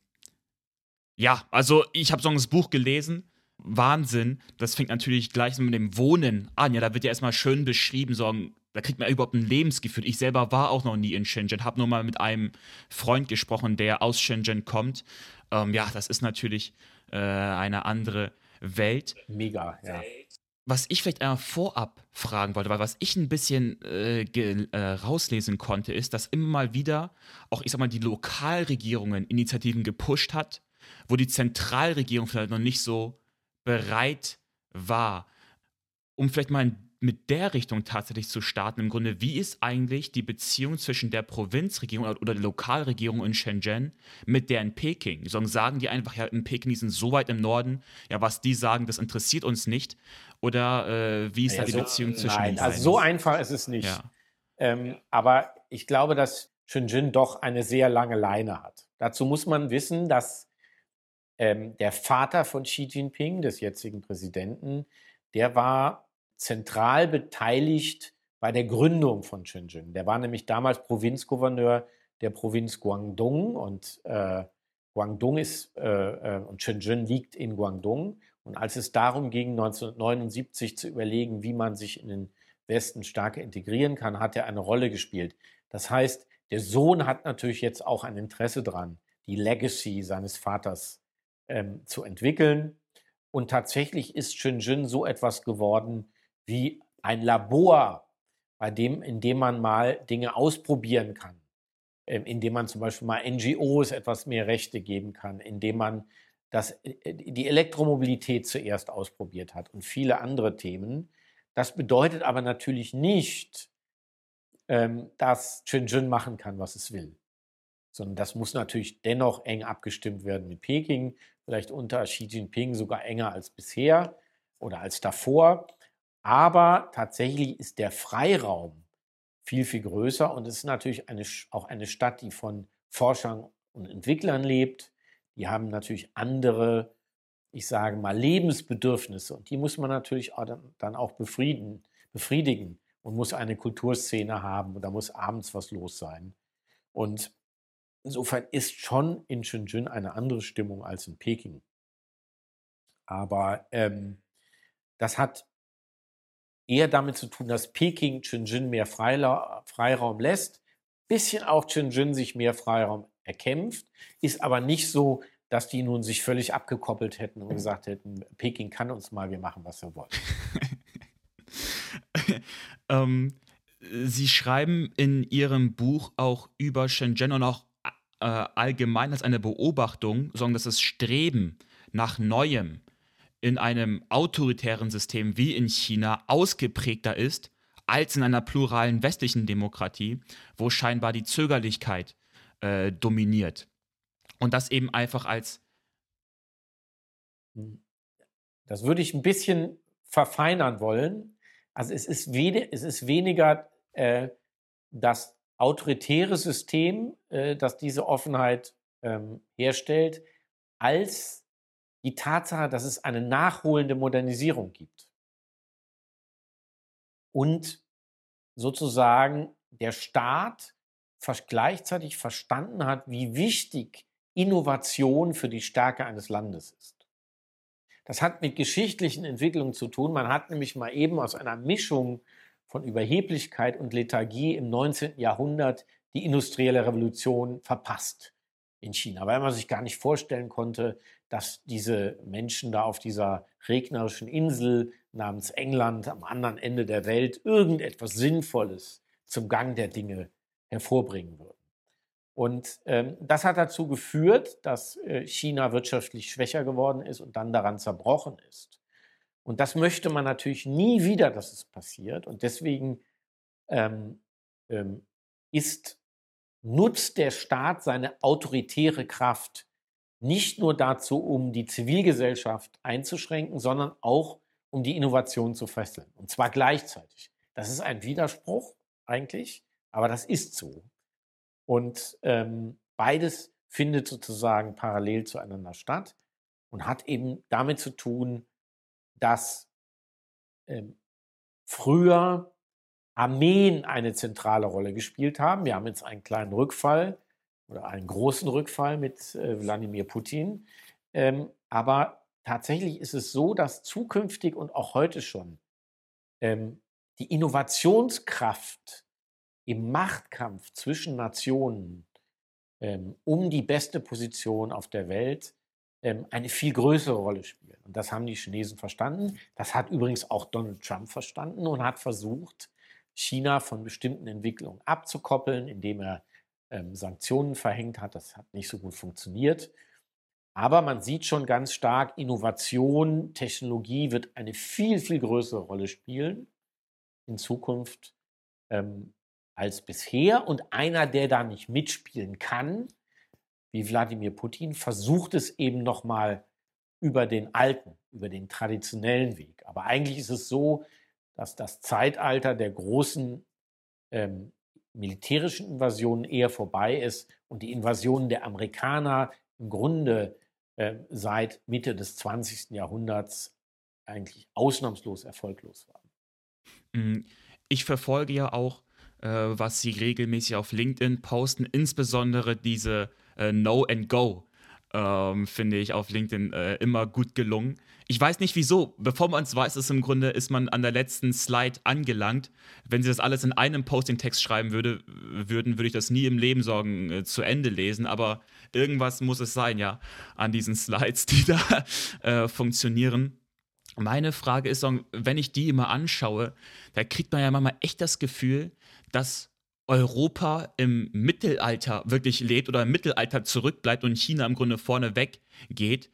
ja, also ich habe so ein Buch gelesen. Wahnsinn. Das fängt natürlich gleich mit dem Wohnen an. Ja, da wird ja erstmal schön beschrieben, so da kriegt man überhaupt ein Lebensgefühl. Ich selber war auch noch nie in Shenzhen, habe nur mal mit einem Freund gesprochen, der aus Shenzhen kommt. Ähm, ja, das ist natürlich äh, eine andere Welt. Mega, ja. Was ich vielleicht einmal vorab fragen wollte, weil was ich ein bisschen äh, äh, rauslesen konnte, ist, dass immer mal wieder auch, ich sag mal, die Lokalregierungen Initiativen gepusht hat, wo die Zentralregierung vielleicht noch nicht so bereit war, um vielleicht mal mit der Richtung tatsächlich zu starten. Im Grunde, wie ist eigentlich die Beziehung zwischen der Provinzregierung oder der Lokalregierung in Shenzhen mit der in Peking? Sagen die einfach, ja, in Peking, die sind so weit im Norden, ja, was die sagen, das interessiert uns nicht? Oder äh, wie ist ja, da die so, Beziehung zwischen nein, den beiden? Also so einfach ist es nicht. Ja. Ähm, aber ich glaube, dass Shenzhen doch eine sehr lange Leine hat. Dazu muss man wissen, dass ähm, der Vater von Xi Jinping, des jetzigen Präsidenten, der war zentral beteiligt bei der Gründung von Shenzhen. Der war nämlich damals Provinzgouverneur der Provinz Guangdong und äh, Guangdong ist äh, äh und Shenzhen liegt in Guangdong. Und als es darum ging, 1979 zu überlegen, wie man sich in den Westen stärker integrieren kann, hat er eine Rolle gespielt. Das heißt, der Sohn hat natürlich jetzt auch ein Interesse daran, die Legacy seines Vaters ähm, zu entwickeln. Und tatsächlich ist Shenzhen so etwas geworden wie ein Labor bei dem, in dem man mal Dinge ausprobieren kann, ähm, indem man zum Beispiel mal NGOs etwas mehr Rechte geben kann, indem man das, äh, die Elektromobilität zuerst ausprobiert hat und viele andere Themen. Das bedeutet aber natürlich nicht, ähm, dass Shenzhen machen kann, was es will. Sondern das muss natürlich dennoch eng abgestimmt werden mit Peking, vielleicht unter Xi Jinping sogar enger als bisher oder als davor. Aber tatsächlich ist der Freiraum viel, viel größer und es ist natürlich eine, auch eine Stadt, die von Forschern und Entwicklern lebt. Die haben natürlich andere, ich sage mal, Lebensbedürfnisse und die muss man natürlich auch dann auch befrieden, befriedigen und muss eine Kulturszene haben und da muss abends was los sein. Und insofern ist schon in Shenzhen eine andere Stimmung als in Peking. Aber ähm, das hat eher damit zu tun, dass Peking Shenzhen mehr Freiraum lässt, bisschen auch Shenzhen sich mehr Freiraum erkämpft, ist aber nicht so, dass die nun sich völlig abgekoppelt hätten und gesagt hätten, Peking kann uns mal, wir machen, was wir wollen. ähm, Sie schreiben in Ihrem Buch auch über Shenzhen und auch äh, allgemein als eine Beobachtung, sagen, dass das Streben nach Neuem in einem autoritären System wie in China ausgeprägter ist als in einer pluralen westlichen Demokratie, wo scheinbar die Zögerlichkeit äh, dominiert. Und das eben einfach als... Das würde ich ein bisschen verfeinern wollen. Also es ist, es ist weniger äh, das autoritäre System, äh, das diese Offenheit ähm, herstellt, als die Tatsache, dass es eine nachholende Modernisierung gibt. Und sozusagen der Staat gleichzeitig verstanden hat, wie wichtig Innovation für die Stärke eines Landes ist. Das hat mit geschichtlichen Entwicklungen zu tun. Man hat nämlich mal eben aus einer Mischung von Überheblichkeit und Lethargie im 19. Jahrhundert die industrielle Revolution verpasst in China, weil man sich gar nicht vorstellen konnte, dass diese Menschen da auf dieser regnerischen Insel namens England am anderen Ende der Welt irgendetwas Sinnvolles zum Gang der Dinge hervorbringen würden. Und ähm, das hat dazu geführt, dass äh, China wirtschaftlich schwächer geworden ist und dann daran zerbrochen ist. Und das möchte man natürlich nie wieder, dass es passiert. Und deswegen ähm, ähm, ist, nutzt der Staat seine autoritäre Kraft nicht nur dazu, um die Zivilgesellschaft einzuschränken, sondern auch um die Innovation zu fesseln. Und zwar gleichzeitig. Das ist ein Widerspruch eigentlich, aber das ist so. Und ähm, beides findet sozusagen parallel zueinander statt und hat eben damit zu tun, dass ähm, früher Armeen eine zentrale Rolle gespielt haben. Wir haben jetzt einen kleinen Rückfall oder einen großen Rückfall mit äh, Wladimir Putin. Ähm, aber tatsächlich ist es so, dass zukünftig und auch heute schon ähm, die Innovationskraft im Machtkampf zwischen Nationen ähm, um die beste Position auf der Welt eine viel größere Rolle spielt. Und das haben die Chinesen verstanden. Das hat übrigens auch Donald Trump verstanden und hat versucht, China von bestimmten Entwicklungen abzukoppeln, indem er ähm, Sanktionen verhängt hat. Das hat nicht so gut funktioniert. Aber man sieht schon ganz stark, Innovation, Technologie wird eine viel, viel größere Rolle spielen in Zukunft ähm, als bisher. Und einer, der da nicht mitspielen kann, wie Wladimir Putin, versucht es eben nochmal über den alten, über den traditionellen Weg. Aber eigentlich ist es so, dass das Zeitalter der großen ähm, militärischen Invasionen eher vorbei ist und die Invasionen der Amerikaner im Grunde äh, seit Mitte des 20. Jahrhunderts eigentlich ausnahmslos erfolglos waren. Mm, ich verfolge ja auch, äh, was Sie regelmäßig auf LinkedIn posten, insbesondere diese äh, No and Go ähm, finde ich auf LinkedIn äh, immer gut gelungen. Ich weiß nicht wieso. Bevor man es weiß, ist im Grunde ist man an der letzten Slide angelangt. Wenn sie das alles in einem Posting-Text schreiben würde, würden, würde ich das nie im Leben sorgen äh, zu Ende lesen. Aber irgendwas muss es sein, ja, an diesen Slides, die da äh, funktionieren. meine Frage ist, wenn ich die immer anschaue, da kriegt man ja manchmal echt das Gefühl, dass Europa im Mittelalter wirklich lebt oder im Mittelalter zurückbleibt und China im Grunde vorne weg geht.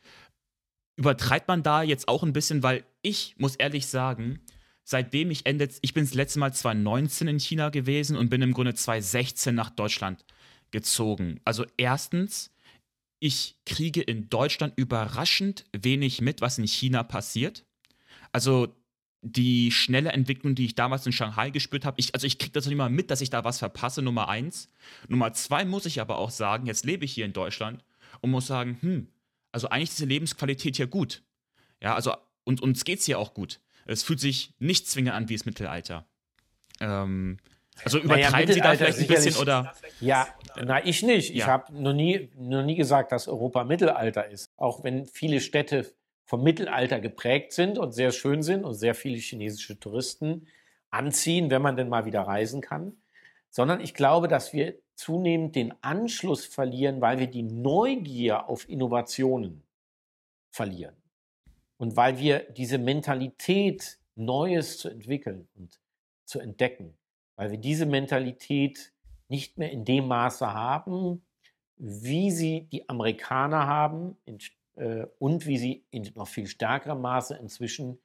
Übertreibt man da jetzt auch ein bisschen, weil ich muss ehrlich sagen, seitdem ich Ende, ich bin das letzte Mal 2019 in China gewesen und bin im Grunde 2016 nach Deutschland gezogen. Also erstens, ich kriege in Deutschland überraschend wenig mit, was in China passiert. Also die schnelle Entwicklung, die ich damals in Shanghai gespürt habe, ich, also ich kriege das nicht mal mit, dass ich da was verpasse, Nummer eins. Nummer zwei muss ich aber auch sagen, jetzt lebe ich hier in Deutschland und muss sagen, hm, also eigentlich ist diese Lebensqualität hier gut. Ja, also und uns geht es hier auch gut. Es fühlt sich nicht zwingend an wie das Mittelalter. Ähm, also übertreiben naja, Sie da vielleicht ein bisschen oder? Ja, na ich nicht. Ja. Ich habe noch nie, noch nie gesagt, dass Europa Mittelalter ist. Auch wenn viele Städte vom Mittelalter geprägt sind und sehr schön sind und sehr viele chinesische Touristen anziehen, wenn man denn mal wieder reisen kann, sondern ich glaube, dass wir zunehmend den Anschluss verlieren, weil wir die Neugier auf Innovationen verlieren. Und weil wir diese Mentalität, Neues zu entwickeln und zu entdecken, weil wir diese Mentalität nicht mehr in dem Maße haben, wie sie die Amerikaner haben in äh, und wie sie in noch viel stärkerem Maße inzwischen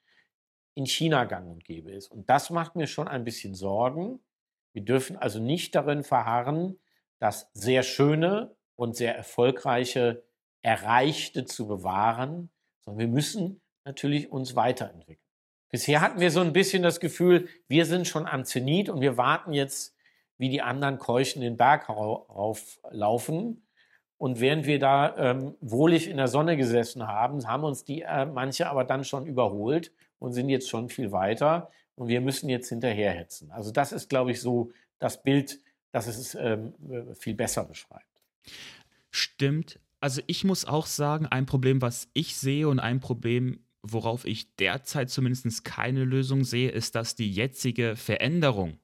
in China gang und gäbe ist. Und das macht mir schon ein bisschen Sorgen. Wir dürfen also nicht darin verharren, das sehr schöne und sehr erfolgreiche Erreichte zu bewahren, sondern wir müssen natürlich uns weiterentwickeln. Bisher hatten wir so ein bisschen das Gefühl, wir sind schon am Zenit und wir warten jetzt, wie die anderen keuchen den Berg rauflaufen. Und während wir da ähm, wohlig in der Sonne gesessen haben, haben uns die äh, manche aber dann schon überholt und sind jetzt schon viel weiter. Und wir müssen jetzt hinterherhetzen. Also das ist, glaube ich, so das Bild, das es ähm, äh, viel besser beschreibt. Stimmt. Also ich muss auch sagen, ein Problem, was ich sehe und ein Problem, worauf ich derzeit zumindest keine Lösung sehe, ist, dass die jetzige Veränderung,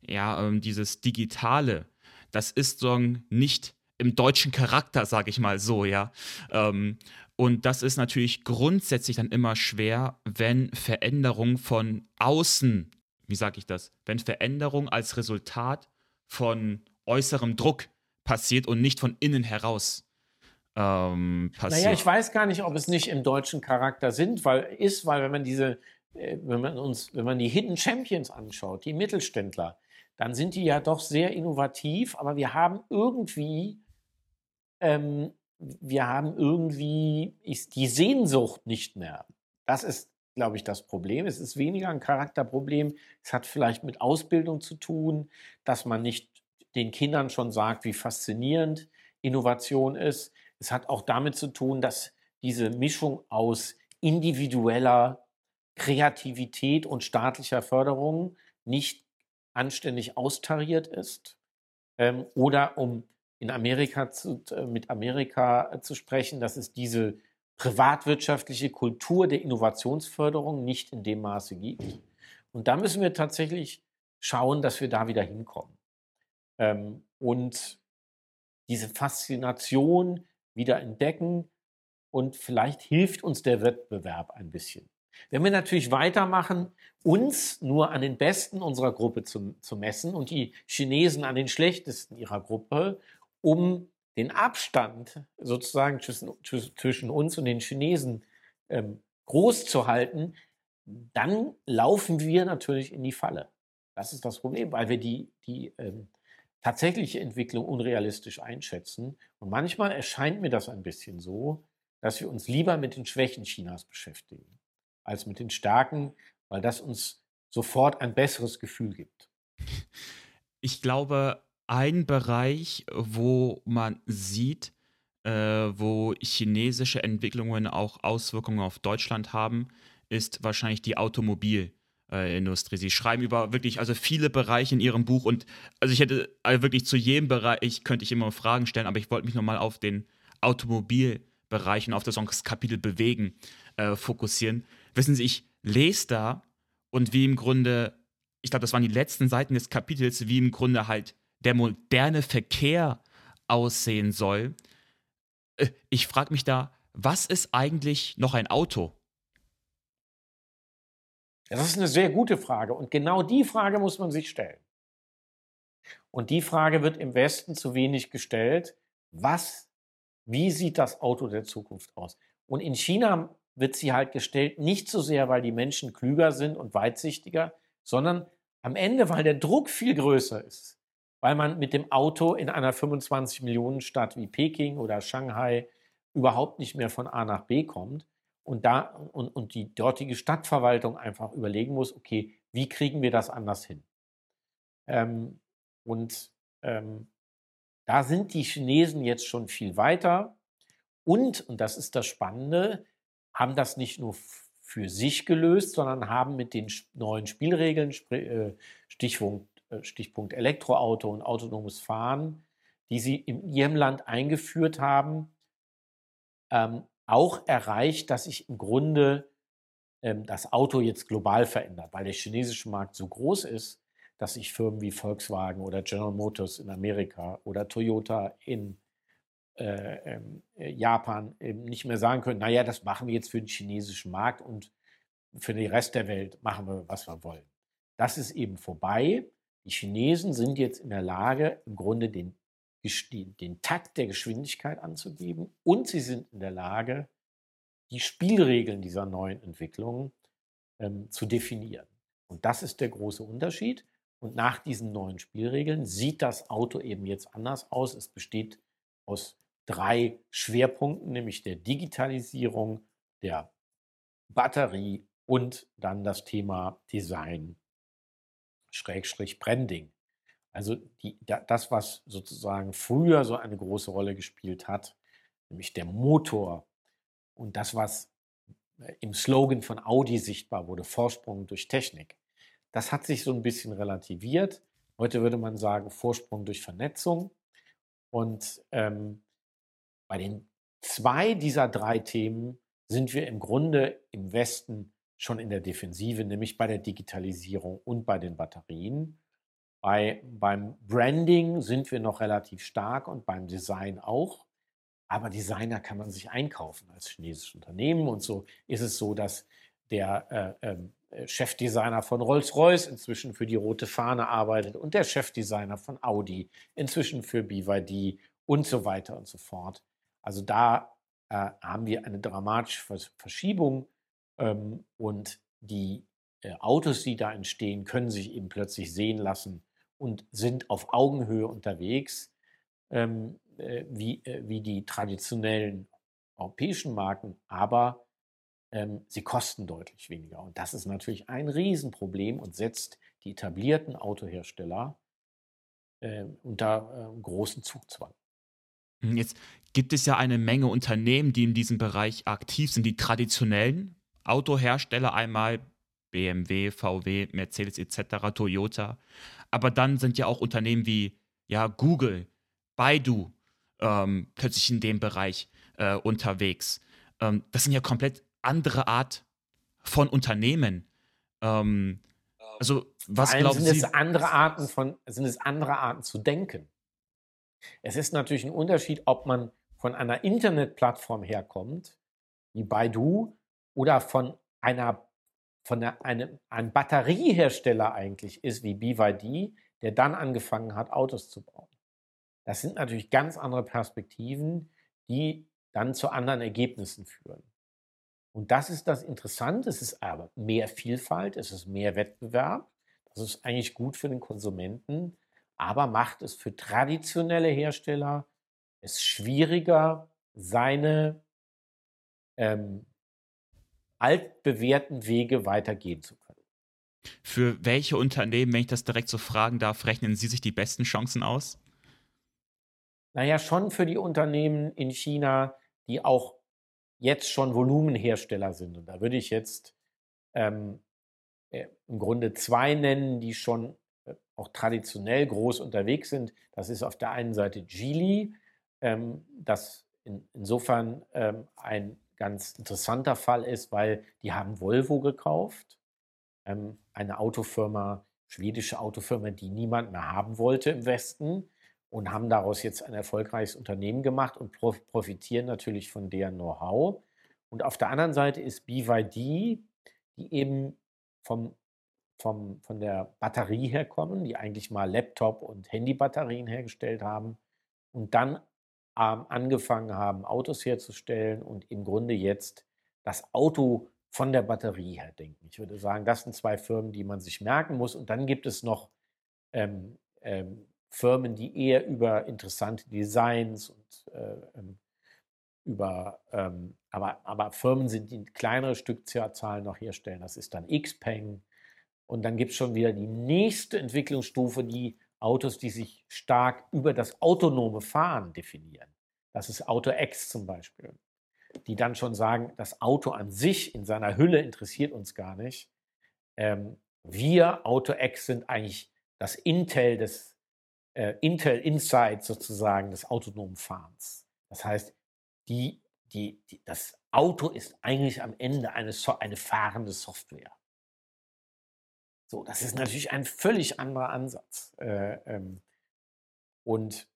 ja, ähm, dieses Digitale, das ist so nicht im deutschen Charakter, sage ich mal so, ja. Ähm, und das ist natürlich grundsätzlich dann immer schwer, wenn Veränderung von außen, wie sage ich das, wenn Veränderung als Resultat von äußerem Druck passiert und nicht von innen heraus ähm, passiert. Naja, ich weiß gar nicht, ob es nicht im deutschen Charakter sind, weil ist, weil wenn man diese, äh, wenn man uns, wenn man die Hidden Champions anschaut, die Mittelständler, dann sind die ja doch sehr innovativ, aber wir haben irgendwie ähm, wir haben irgendwie ist die Sehnsucht nicht mehr. Das ist, glaube ich, das Problem. Es ist weniger ein Charakterproblem. Es hat vielleicht mit Ausbildung zu tun, dass man nicht den Kindern schon sagt, wie faszinierend Innovation ist. Es hat auch damit zu tun, dass diese Mischung aus individueller Kreativität und staatlicher Förderung nicht anständig austariert ist. Ähm, oder um in Amerika zu, äh, mit Amerika äh, zu sprechen, dass es diese privatwirtschaftliche Kultur der Innovationsförderung nicht in dem Maße gibt. Und da müssen wir tatsächlich schauen, dass wir da wieder hinkommen. Ähm, und diese Faszination wieder entdecken und vielleicht hilft uns der Wettbewerb ein bisschen. Wenn wir natürlich weitermachen, uns nur an den Besten unserer Gruppe zu, zu messen und die Chinesen an den schlechtesten ihrer Gruppe um den Abstand sozusagen zwischen, uns und den Chinesen ähm, groß zu halten, dann laufen wir natürlich in die Falle. Das ist das Problem, weil wir die, die ähm, tatsächliche Entwicklung unrealistisch einschätzen. Und manchmal erscheint mir das ein bisschen so, dass wir uns lieber mit den Schwächen Chinas beschäftigen, als mit den Stärken, weil das uns sofort ein besseres Gefühl gibt. Ich glaube, ein Bereich, wo man sieht, äh, wo chinesische Entwicklungen auch Auswirkungen auf Deutschland haben, ist wahrscheinlich die Automobilindustrie. Sie schreiben über wirklich also viele Bereiche in ihrem Buch und also ich hätte also wirklich zu jedem Bereich könnte ich immer Fragen stellen, aber ich wollte mich nochmal auf den Automobilbereich und auf das Kapitel Bewegen äh, fokussieren. Wissen Sie, ich lese da und wie im Grunde, ich glaube, das waren die letzten Seiten des Kapitels, wie im Grunde halt der moderne Verkehr aussehen soll. Äh, ich frage mich da, was ist eigentlich noch ein Auto? Das ist eine sehr gute Frage und genau die Frage muss man sich stellen. Und die Frage wird im Westen zu wenig gestellt. Was, wie sieht das Auto der Zukunft aus? Und in China wird sie halt gestellt, nicht so sehr, weil die Menschen klüger sind und weitsichtiger, sondern am Ende, weil der Druck viel größer ist. Weil man mit dem Auto in einer 25 Millionen Stadt wie Peking oder Shanghai überhaupt nicht mehr von A nach B kommt und, da, und, und die dortige Stadtverwaltung einfach überlegen muss, okay, wie kriegen wir das anders hin? Ähm, und ähm, da sind die Chinesen jetzt schon viel weiter. Und, und das ist das Spannende, haben das nicht nur für sich gelöst, sondern haben mit den neuen Spielregeln, äh, Stichpunkt, äh, Stichpunkt Elektroauto und autonomes Fahren, die sie in ihrem Land eingeführt haben, ähm, auch erreicht, dass sich im Grunde ähm, das Auto jetzt global verändert, weil der chinesische Markt so groß ist, dass sich Firmen wie Volkswagen oder General Motors in Amerika oder Toyota in äh, ähm, äh, Japan eben nicht mehr sagen können, naja, das machen wir jetzt für den chinesischen Markt und für den Rest der Welt machen wir, was wir wollen. Das ist eben vorbei. Die Chinesen sind jetzt in der Lage, im Grunde den, den Takt der Geschwindigkeit anzugeben und sie sind in der Lage, die Spielregeln dieser neuen Entwicklungen ähm, zu definieren. Und das ist der große Unterschied. Und nach diesen neuen Spielregeln sieht das Auto eben jetzt anders aus. Es besteht aus drei Schwerpunkten, nämlich der Digitalisierung, der Batterie und dann das Thema Design, Schrägstrich Branding. Also die, das, was sozusagen früher so eine große Rolle gespielt hat, nämlich der Motor und das, was äh, im Slogan von Audi sichtbar wurde, Vorsprung durch Technik, das hat sich so ein bisschen relativiert. Heute würde man sagen, Vorsprung durch Vernetzung. Und ähm, bei den zwei dieser drei Themen sind wir im Grunde im Westen schon in der Defensive, nämlich bei der Digitalisierung und bei den Batterien. Bei, beim Branding sind wir noch relativ stark und beim Design auch. Aber Designer kann man sich einkaufen als chinesisches Unternehmen. Und so ist es so, dass der äh, ähm, äh, Chefdesigner von Rolls-Royce inzwischen für die rote Fahne arbeitet und der Chefdesigner von Audi inzwischen für BYD und so weiter und so fort. Also da äh, haben wir eine dramatische Verschiebung ähm, und die äh, Autos, die da entstehen, können sich eben plötzlich sehen lassen und sind auf Augenhöhe unterwegs, ähm, äh, wie, äh, wie die traditionellen europäischen Marken, aber ähm, sie kosten deutlich weniger. Und das ist natürlich ein Riesenproblem und setzt die etablierten Autohersteller äh, unter äh, großen Zugzwang. Hm, jetzt gibt es ja eine Menge Unternehmen, die in diesem Bereich aktiv sind, die traditionellen Autohersteller einmal BMW, VW, Mercedes etc., Toyota. Aber dann sind ja auch Unternehmen wie ja, Google, Baidu ähm, plötzlich in dem Bereich äh, unterwegs. Ähm, das sind ja komplett andere Art von Unternehmen. Ähm, also was glauben sind Sie? Es andere Arten von, sind es andere Arten zu denken. Es ist natürlich ein Unterschied, ob man von einer Internetplattform herkommt, wie Baidu, oder von einer von einer, einem, einem Batteriehersteller eigentlich ist, wie BYD, der dann angefangen hat, Autos zu bauen. Das sind natürlich ganz andere Perspektiven, die dann zu anderen Ergebnissen führen. Und das ist das Interessante. Es ist aber mehr Vielfalt, es ist mehr Wettbewerb. Das ist eigentlich gut für den Konsumenten, aber macht es für traditionelle Hersteller es schwieriger, seine ähm, altbewährten Wege weitergehen zu können. Für welche Unternehmen, wenn ich das direkt so fragen darf, rechnen Sie sich die besten Chancen aus? Naja, schon für die Unternehmen in China, die auch jetzt schon Volumenhersteller sind. Und da würde ich jetzt ähm, äh, im Grunde zwei nennen, die schon äh, auch traditionell groß unterwegs sind. Das ist auf der einen Seite Geely, ähm, das in, insofern ähm, ein ganz interessanter Fall ist, weil die haben Volvo gekauft, ähm, eine Autofirma, schwedische Autofirma, die niemand mehr haben wollte im Westen und haben daraus jetzt ein erfolgreiches Unternehmen gemacht und profitieren natürlich von deren Know-how. Und auf der anderen Seite ist BYD, die eben vom, vom, von der Batterie herkommen, die eigentlich mal Laptop- und Handybatterien hergestellt haben und dann angefangen haben, Autos herzustellen und im Grunde jetzt das Auto von der Batterie her denken. Ich würde sagen, das sind zwei Firmen, die man sich merken muss. Und dann gibt es noch ähm, ähm, Firmen, die eher über interessante Designs und äh, ähm, über, ähm, aber, aber Firmen sind, die kleinere Stückzahlen noch herstellen. Das ist dann Xpeng. Und dann gibt es schon wieder die nächste Entwicklungsstufe, die Autos, die sich stark über das autonome Fahren definieren. Das ist Auto X zum Beispiel. Die dann schon sagen, das Auto an sich in seiner Hülle interessiert uns gar nicht. Ähm, wir, Auto X, sind eigentlich das Intel des äh, Intel Insight sozusagen des autonomen Fahrens. Das heißt, die, die, die, das Auto ist eigentlich am Ende eine, so eine fahrende Software. So, das ist natürlich ein völlig anderer Ansatz. Äh, ähm, und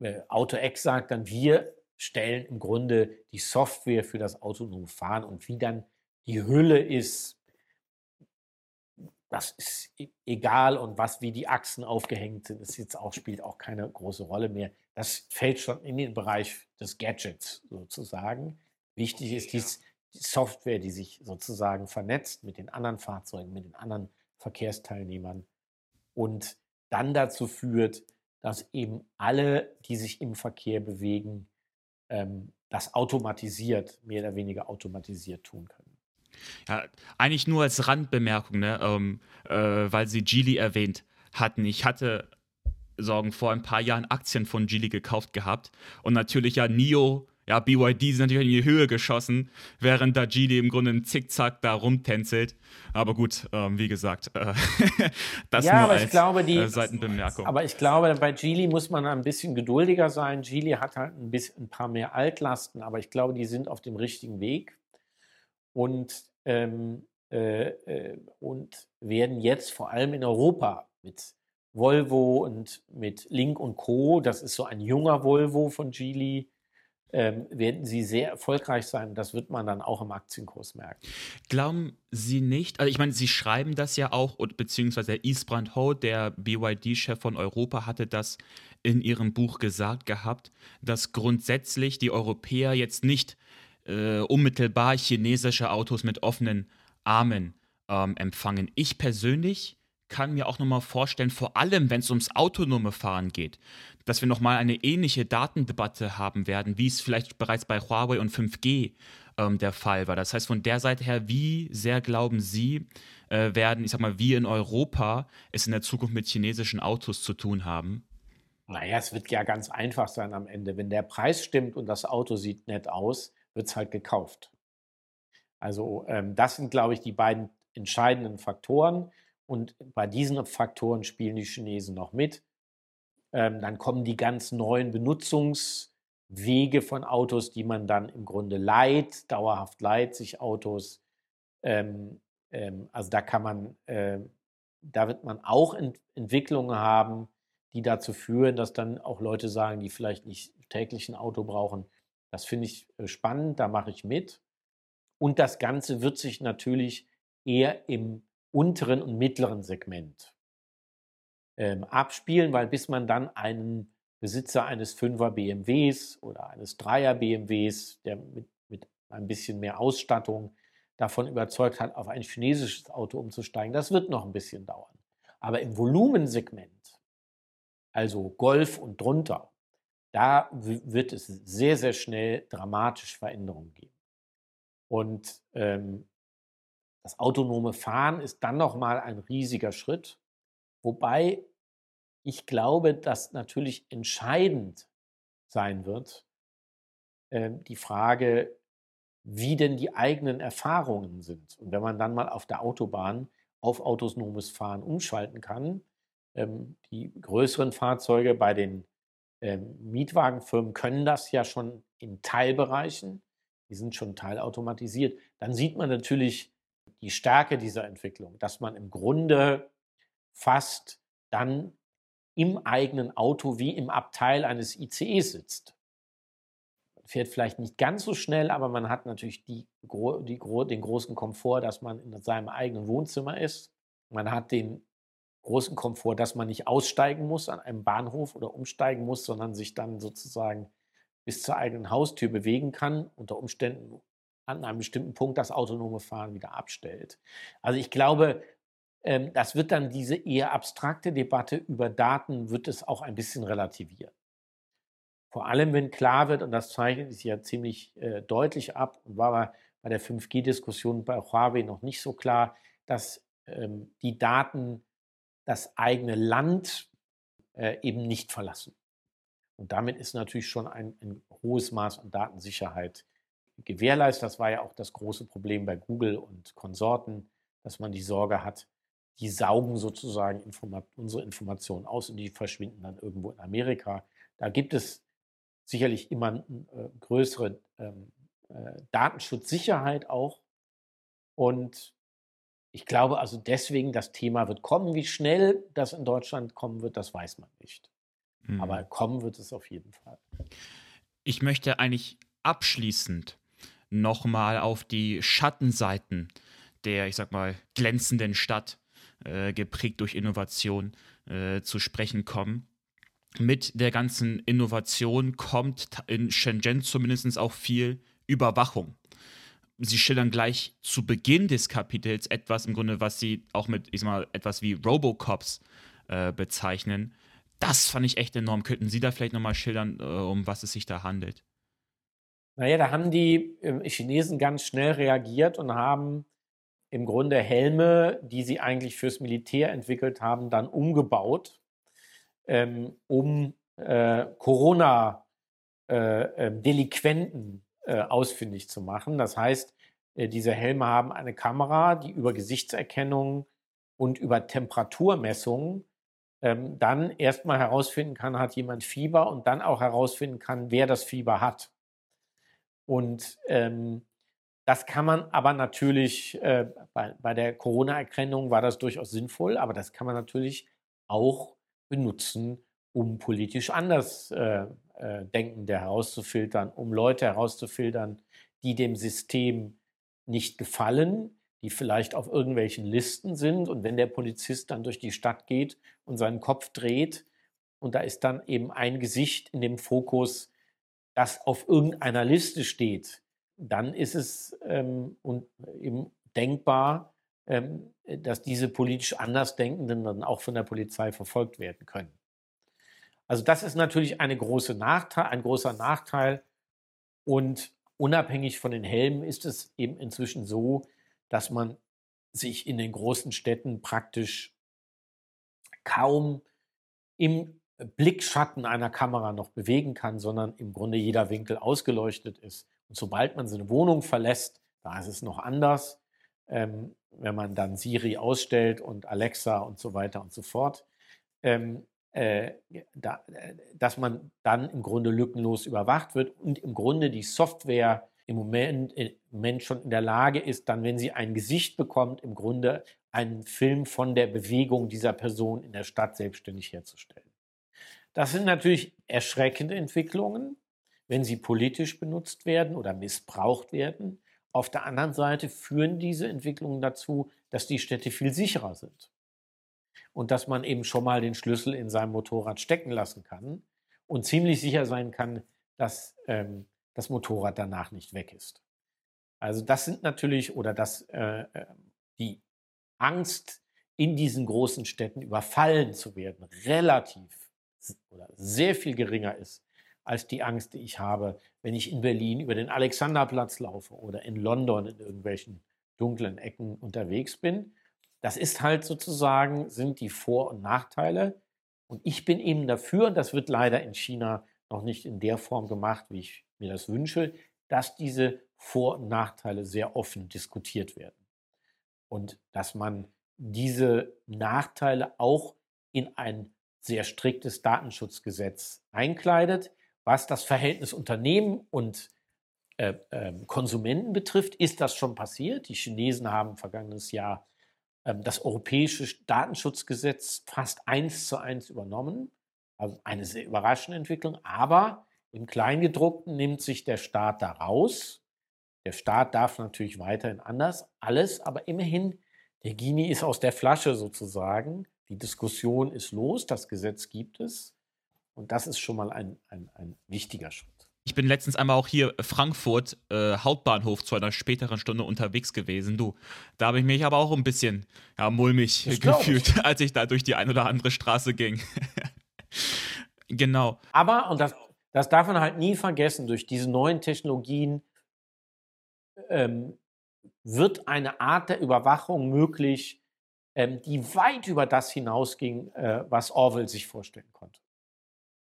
äh, AutoX sagt dann, wir stellen im Grunde die Software für das autonome Fahren und wie dann die Hülle ist, das ist e-, egal und was, wie die Achsen aufgehängt sind, ist jetzt auch, spielt auch keine große Rolle mehr. Das fällt schon in den Bereich des Gadgets sozusagen. Wichtig ist dies, die Software, die sich sozusagen vernetzt mit den anderen Fahrzeugen, mit den anderen Verkehrsteilnehmern und dann dazu führt, dass eben alle, die sich im Verkehr bewegen, ähm, das automatisiert, mehr oder weniger automatisiert tun können. Ja, eigentlich nur als Randbemerkung, ne? Ähm, äh, weil Sie Geely erwähnt hatten. Ich hatte Sorgen vor ein paar Jahren Aktien von Geely gekauft gehabt und natürlich ja NIO, ja BYD sind natürlich in die Höhe geschossen, während da Geely im Grunde im Zickzack da rumtänzelt. Aber gut, ähm, wie gesagt, äh, das ja, nur aber als ich glaube, die, äh, Seitenbemerkung. Aber ich glaube, bei Geely muss man ein bisschen geduldiger sein. Geely hat halt ein, bisschen, ein paar mehr Altlasten, aber ich glaube, die sind auf dem richtigen Weg und, ähm, äh, äh, und werden jetzt vor allem in Europa mit Volvo und mit Link und Co., das ist so ein junger Volvo von Geely, ähm, werden sie sehr erfolgreich sein. Das wird man dann auch im Aktienkurs merken. Glauben Sie nicht, also ich meine, Sie schreiben das ja auch, beziehungsweise Isbrand Ho, der BYD-Chef von Europa, hatte das in ihrem Buch gesagt gehabt, dass grundsätzlich die Europäer jetzt nicht äh, unmittelbar chinesische Autos mit offenen Armen ähm, empfangen. Ich persönlich kann mir auch nochmal vorstellen, vor allem wenn es ums autonome Fahren geht, dass wir nochmal eine ähnliche Datendebatte haben werden, wie es vielleicht bereits bei Huawei und 5G ähm, der Fall war. Das heißt, von der Seite her, wie sehr glauben Sie, äh, werden, ich sag mal, wir in Europa es in der Zukunft mit chinesischen Autos zu tun haben? Naja, es wird ja ganz einfach sein am Ende. Wenn der Preis stimmt und das Auto sieht nett aus, wird es halt gekauft. Also ähm, das sind, glaube ich, die beiden entscheidenden Faktoren. Und bei diesen Faktoren spielen die Chinesen noch mit. Ähm, dann kommen die ganz neuen Benutzungswege von Autos, die man dann im Grunde leiht, dauerhaft leiht sich Autos. Ähm, ähm, also da kann man, äh, da wird man auch Ent Entwicklungen haben, die dazu führen, dass dann auch Leute sagen, die vielleicht nicht täglich ein Auto brauchen, das finde ich äh, spannend, da mache ich mit. Und das Ganze wird sich natürlich eher im unteren und mittleren Segment ähm, abspielen, weil bis man dann einen Besitzer eines 5er BMWs oder eines 3er BMWs, der mit, mit ein bisschen mehr Ausstattung davon überzeugt hat, auf ein chinesisches Auto umzusteigen, das wird noch ein bisschen dauern. Aber im Volumensegment, also Golf und drunter, da wird es sehr, sehr schnell dramatische Veränderungen geben. Und ähm, das autonome Fahren ist dann nochmal ein riesiger Schritt, wobei ich glaube, dass natürlich entscheidend sein wird, äh, die Frage, wie denn die eigenen Erfahrungen sind. Und wenn man dann mal auf der Autobahn auf autonomes Fahren umschalten kann, ähm, die größeren Fahrzeuge bei den ähm, Mietwagenfirmen können das ja schon in Teilbereichen, die sind schon teilautomatisiert. Dann sieht man natürlich die Stärke dieser Entwicklung, dass man im Grunde fast dann im eigenen Auto wie im Abteil eines ICE sitzt. fährt vielleicht nicht ganz so schnell, aber man hat natürlich die, die, den großen Komfort, dass man in seinem eigenen Wohnzimmer ist. Man hat den großen Komfort, dass man nicht aussteigen muss an einem Bahnhof oder umsteigen muss, sondern sich dann sozusagen bis zur eigenen Haustür bewegen kann, unter Umständen an einem bestimmten Punkt das autonome Fahren wieder abstellt. Also ich glaube, ähm, das wird dann diese eher abstrakte Debatte über Daten, wird es auch ein bisschen relativieren. Vor allem, wenn klar wird, und das zeichnet sich ja ziemlich äh, deutlich ab und war bei der 5G-Diskussion bei Huawei noch nicht so klar, dass ähm, die Daten das eigene Land äh, eben nicht verlassen. Und damit ist natürlich schon ein, ein hohes Maß an Datensicherheit gewährleistet. Das war ja auch das große Problem bei Google und Konsorten, dass man die Sorge hat, die saugen sozusagen Informa unsere Informationen aus und die verschwinden dann irgendwo in Amerika. Da gibt es sicherlich immer äh, größere ähm, äh, Datenschutzsicherheit auch. Und ich glaube also deswegen, das Thema wird kommen. Wie schnell das in Deutschland kommen wird, das weiß man nicht. Mhm. Aber kommen wird es auf jeden Fall. Ich möchte eigentlich abschließend nochmal auf die Schattenseiten der, ich sag mal, glänzenden Stadt, äh, geprägt durch Innovation, äh, zu sprechen kommen mit der ganzen Innovation kommt in Shenzhen zumindest auch viel Überwachung. Sie schildern gleich zu Beginn des Kapitels etwas im Grunde, was sie auch mit, ich sag mal, etwas wie Robocops äh, bezeichnen. Das fand ich echt enorm. Könnten Sie da vielleicht nochmal schildern, äh, um was es sich da handelt? Naja, da haben die äh, Chinesen ganz schnell reagiert und haben im Grunde Helme, die sie eigentlich fürs Militär entwickelt haben, dann umgebaut ähm, um äh, Corona-Delinquenten äh, äh, ausfindig zu machen. Das heißt, äh, diese Helme haben eine Kamera, die über Gesichtserkennung und über Temperaturmessungen ähm, dann erstmal herausfinden kann, hat jemand Fieber und dann auch herausfinden kann, wer das Fieber hat. Und ähm, das kann man aber natürlich, äh, bei, bei, der Corona-Erkennung war das durchaus sinnvoll, aber das kann man natürlich auch benutzen, um politisch anders äh, äh, Denkende herauszufiltern, um Leute herauszufiltern, die dem System nicht gefallen, die vielleicht auf irgendwelchen Listen sind. Und wenn der Polizist dann durch die Stadt geht und seinen Kopf dreht, und da ist dann eben ein Gesicht in dem Fokus, das auf irgendeiner Liste steht, dann ist es ähm, und eben denkbar, ähm, dass diese politisch Andersdenkenden dann auch von der Polizei verfolgt werden können. Also das ist natürlich eine große Nachteil, ein großer Nachteil. Und unabhängig von den Helmen ist es eben inzwischen so, dass man sich in den großen Städten praktisch kaum im Blickschatten einer Kamera noch bewegen kann, sondern im Grunde jeder Winkel ausgeleuchtet ist. Und sobald man seine Wohnung verlässt, da ist es noch anders. Ähm, wenn man dann Siri ausstellt und Alexa und so weiter und so fort, ähm, äh, da, äh, dass man dann im Grunde lückenlos überwacht wird und im Grunde die Software im Moment, im Moment schon in der Lage ist, dann, wenn sie ein Gesicht bekommt, im Grunde einen Film von der Bewegung dieser Person in der Stadt selbstständig herzustellen. Das sind natürlich erschreckende Entwicklungen, wenn sie politisch benutzt werden oder missbraucht werden. Auf der anderen Seite führen diese Entwicklungen dazu, dass die Städte viel sicherer sind. Und dass man eben schon mal den Schlüssel in seinem Motorrad stecken lassen kann und ziemlich sicher sein kann, dass ähm, das Motorrad danach nicht weg ist. Also das sind natürlich, oder dass äh, äh die Angst, in diesen großen Städten überfallen zu werden, relativ oder sehr viel geringer ist als die Angst, die ich habe, wenn ich in Berlin über den Alexanderplatz laufe oder in London in irgendwelchen dunklen Ecken unterwegs bin. Das ist halt sozusagen, sind die Vor- und Nachteile. Und ich bin eben dafür, und das wird leider in China noch nicht in der Form gemacht, wie ich mir das wünsche, dass diese Vor- und Nachteile sehr offen diskutiert werden. Und dass man diese Nachteile auch in ein sehr striktes Datenschutzgesetz einkleidet, was das Verhältnis Unternehmen und äh, äh, Konsumenten betrifft, ist das schon passiert. Die Chinesen haben vergangenes Jahr äh, das europäische Datenschutzgesetz fast eins zu eins übernommen. Also eine sehr überraschende Entwicklung. Aber Im Kleingedruckten nimmt sich der Staat da raus. Der Staat darf natürlich weiterhin anders, alles, aber immerhin, der Gini ist aus der Flasche sozusagen. Die Diskussion ist los, das Gesetz gibt es. Und das ist schon mal ein, ein, ein wichtiger Schritt. Ich bin letztens einmal auch hier Frankfurt äh, Hauptbahnhof zu einer späteren Stunde unterwegs gewesen. Du, da habe ich mich aber auch ein bisschen ja, mulmig das gefühlt, als ich da durch die ein oder andere Straße ging. genau. Aber, und das, das darf man halt nie vergessen, durch diese neuen Technologien ähm, wird eine Art der Überwachung möglich, die weit über das hinausging, äh, was Orwell sich vorstellen konnte.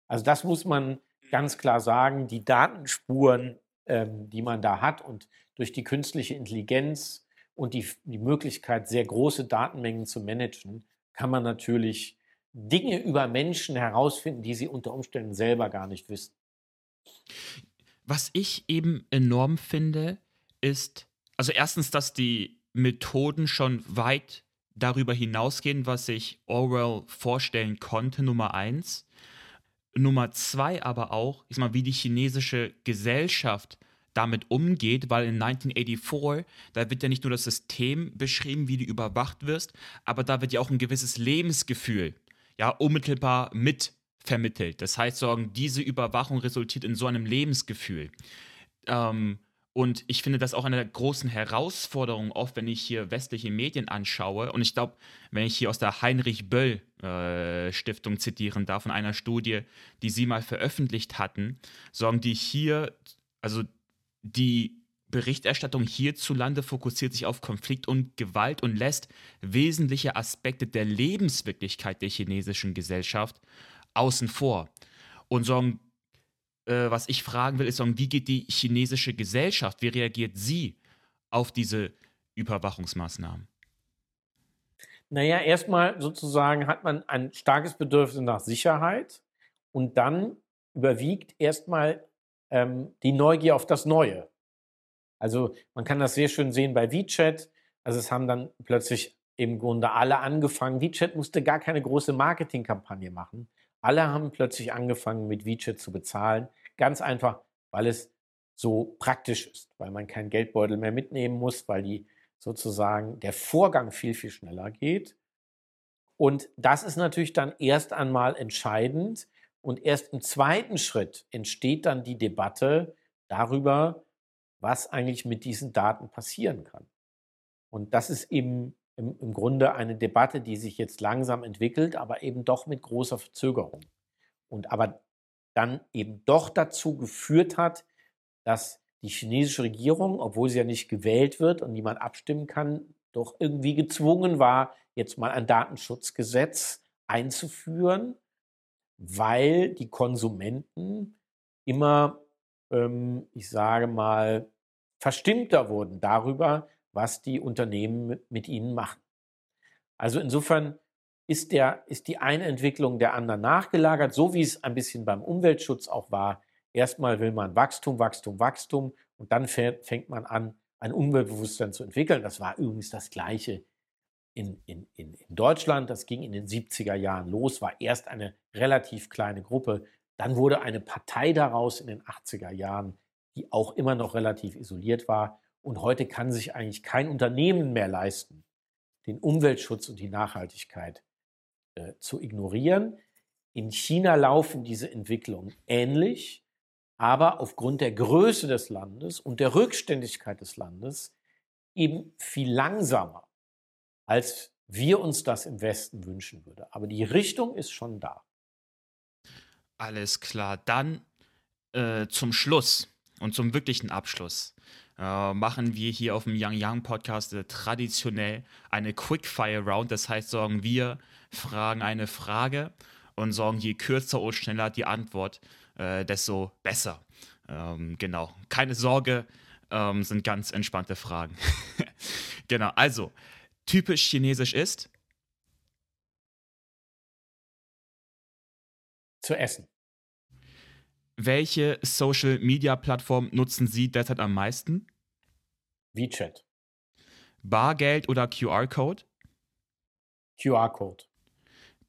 Also das muss man ganz klar sagen, die Datenspuren, ähm, die man da hat und durch die künstliche Intelligenz und die, die Möglichkeit, sehr große Datenmengen zu managen, kann man natürlich Dinge über Menschen herausfinden, die sie unter Umständen selber gar nicht wissen. Was ich eben enorm finde, ist, also erstens, dass die Methoden schon weit darüber hinausgehen, was sich Orwell vorstellen konnte, Nummer eins. Nummer zwei aber auch, ist mal, wie die chinesische Gesellschaft damit umgeht, weil in 1984, da wird ja nicht nur das System beschrieben, wie du überwacht wirst, aber da wird ja auch ein gewisses Lebensgefühl ja unmittelbar mit vermittelt. Das heißt, sagen, diese Überwachung resultiert in so einem Lebensgefühl. Ähm, und ich finde das auch eine großen Herausforderungen, oft wenn ich hier westliche Medien anschaue. Und ich glaube, wenn ich hier aus der Heinrich Böll äh, Stiftung zitieren darf, von einer Studie, die sie mal veröffentlicht hatten, sorgen die hier, also die Berichterstattung hierzulande fokussiert sich auf Konflikt und Gewalt und lässt wesentliche Aspekte der Lebenswirklichkeit der chinesischen Gesellschaft außen vor. Und sagen, äh, was ich fragen will, ist, wie geht die chinesische Gesellschaft, wie reagiert sie auf diese Überwachungsmaßnahmen? Naja, erstmal sozusagen hat man ein starkes Bedürfnis nach Sicherheit und dann überwiegt erstmal ähm, die Neugier auf das Neue. Also man kann das sehr schön sehen bei WeChat. Also es haben dann plötzlich im Grunde alle angefangen. WeChat musste gar keine große Marketingkampagne machen. Alle haben plötzlich angefangen, mit WeChat zu bezahlen. Ganz einfach, weil es so praktisch ist, weil man keinen Geldbeutel mehr mitnehmen muss, weil die sozusagen der Vorgang viel, viel schneller geht. Und das ist natürlich dann erst einmal entscheidend. Und erst im zweiten Schritt entsteht dann die Debatte darüber, was eigentlich mit diesen Daten passieren kann. Und das ist eben im, im Grunde eine Debatte, die sich jetzt langsam entwickelt, aber eben doch mit großer Verzögerung. Und aber dann eben doch dazu geführt hat, dass die chinesische Regierung, obwohl sie ja nicht gewählt wird und niemand abstimmen kann, doch irgendwie gezwungen war, jetzt mal ein Datenschutzgesetz einzuführen, weil die Konsumenten immer, ähm, ich sage mal, verstimmter wurden darüber, was die Unternehmen mit, mit ihnen machen. Also insofern ist, der, ist die eine Entwicklung der anderen nachgelagert, so wie es ein bisschen beim Umweltschutz auch war. Erstmal will man Wachstum, Wachstum, Wachstum und dann fängt man an, ein Umweltbewusstsein zu entwickeln. Das war übrigens das Gleiche in, in, in, Deutschland. Das ging in den 70er Jahren los, war erst eine relativ kleine Gruppe. Dann wurde eine Partei daraus in den 80er Jahren, die auch immer noch relativ isoliert war. Und heute kann sich eigentlich kein Unternehmen mehr leisten, den Umweltschutz und die Nachhaltigkeit äh, zu ignorieren. In China laufen diese Entwicklungen ähnlich, aber aufgrund der Größe des Landes und der Rückständigkeit des Landes eben viel langsamer, als wir uns das im Westen wünschen würden. Aber die Richtung ist schon da. Alles klar. Dann äh, zum Schluss und zum wirklichen Abschluss äh, machen wir hier auf dem Young Young Podcast äh, traditionell eine Quickfire Round. Das heißt, sorgen wir fragen eine Frage und sorgen, je kürzer und schneller die Antwort, äh, desto besser. Ähm, genau. Keine Sorge, ähm, sind ganz entspannte Fragen. genau. Also, typisch chinesisch ist. Zu essen. Welche Social Media Plattform nutzen Sie derzeit am meisten? WeChat. Bargeld oder QR-Code? QR-Code.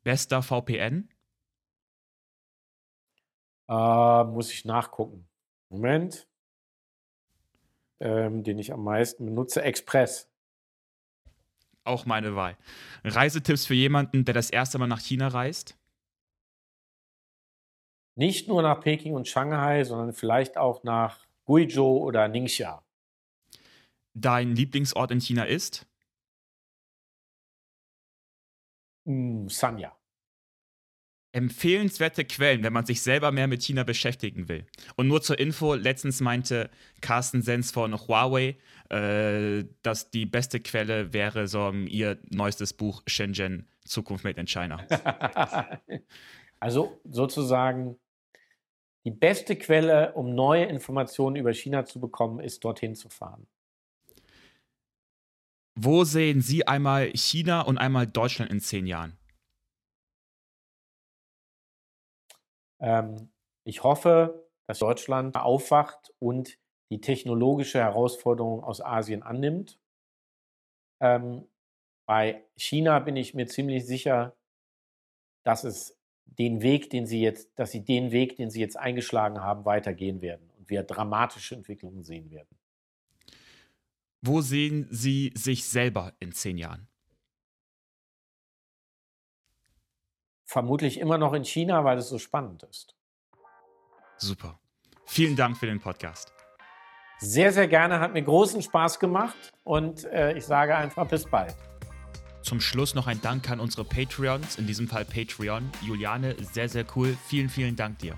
Bester VPN? Äh, muss ich nachgucken. Moment. Ähm, den ich am meisten benutze, Express. Auch meine Wahl. Reisetipps für jemanden, der das erste Mal nach China reist? Nicht nur nach Peking und Shanghai, sondern vielleicht auch nach Guizhou oder Ningxia. Dein Lieblingsort in China ist? Mm, Sanya. Empfehlenswerte Quellen, wenn man sich selber mehr mit China beschäftigen will. Und nur zur Info, letztens meinte Carsten Sens von Huawei, äh, dass die beste Quelle wäre so ihr neuestes Buch Shenzhen, Zukunft made in China. also sozusagen die beste Quelle, um neue Informationen über China zu bekommen, ist dorthin zu fahren. Wo sehen Sie einmal China und einmal Deutschland in zehn Jahren? Ähm, ich hoffe, dass Deutschland aufwacht und die technologische Herausforderung aus Asien annimmt. Ähm, bei China bin ich mir ziemlich sicher, dass es den Weg, den sie jetzt, dass sie den Weg, den sie jetzt eingeschlagen haben, weitergehen werden und wir dramatische Entwicklungen sehen werden. Wo sehen Sie sich selber in zehn Jahren? Vermutlich immer noch in China, weil es so spannend ist. Super. Vielen Dank für den Podcast. Sehr, sehr gerne, hat mir großen Spaß gemacht und äh, ich sage einfach bis bald. Zum Schluss noch ein Dank an unsere Patreons, in diesem Fall Patreon. Juliane, sehr, sehr cool. Vielen, vielen Dank dir.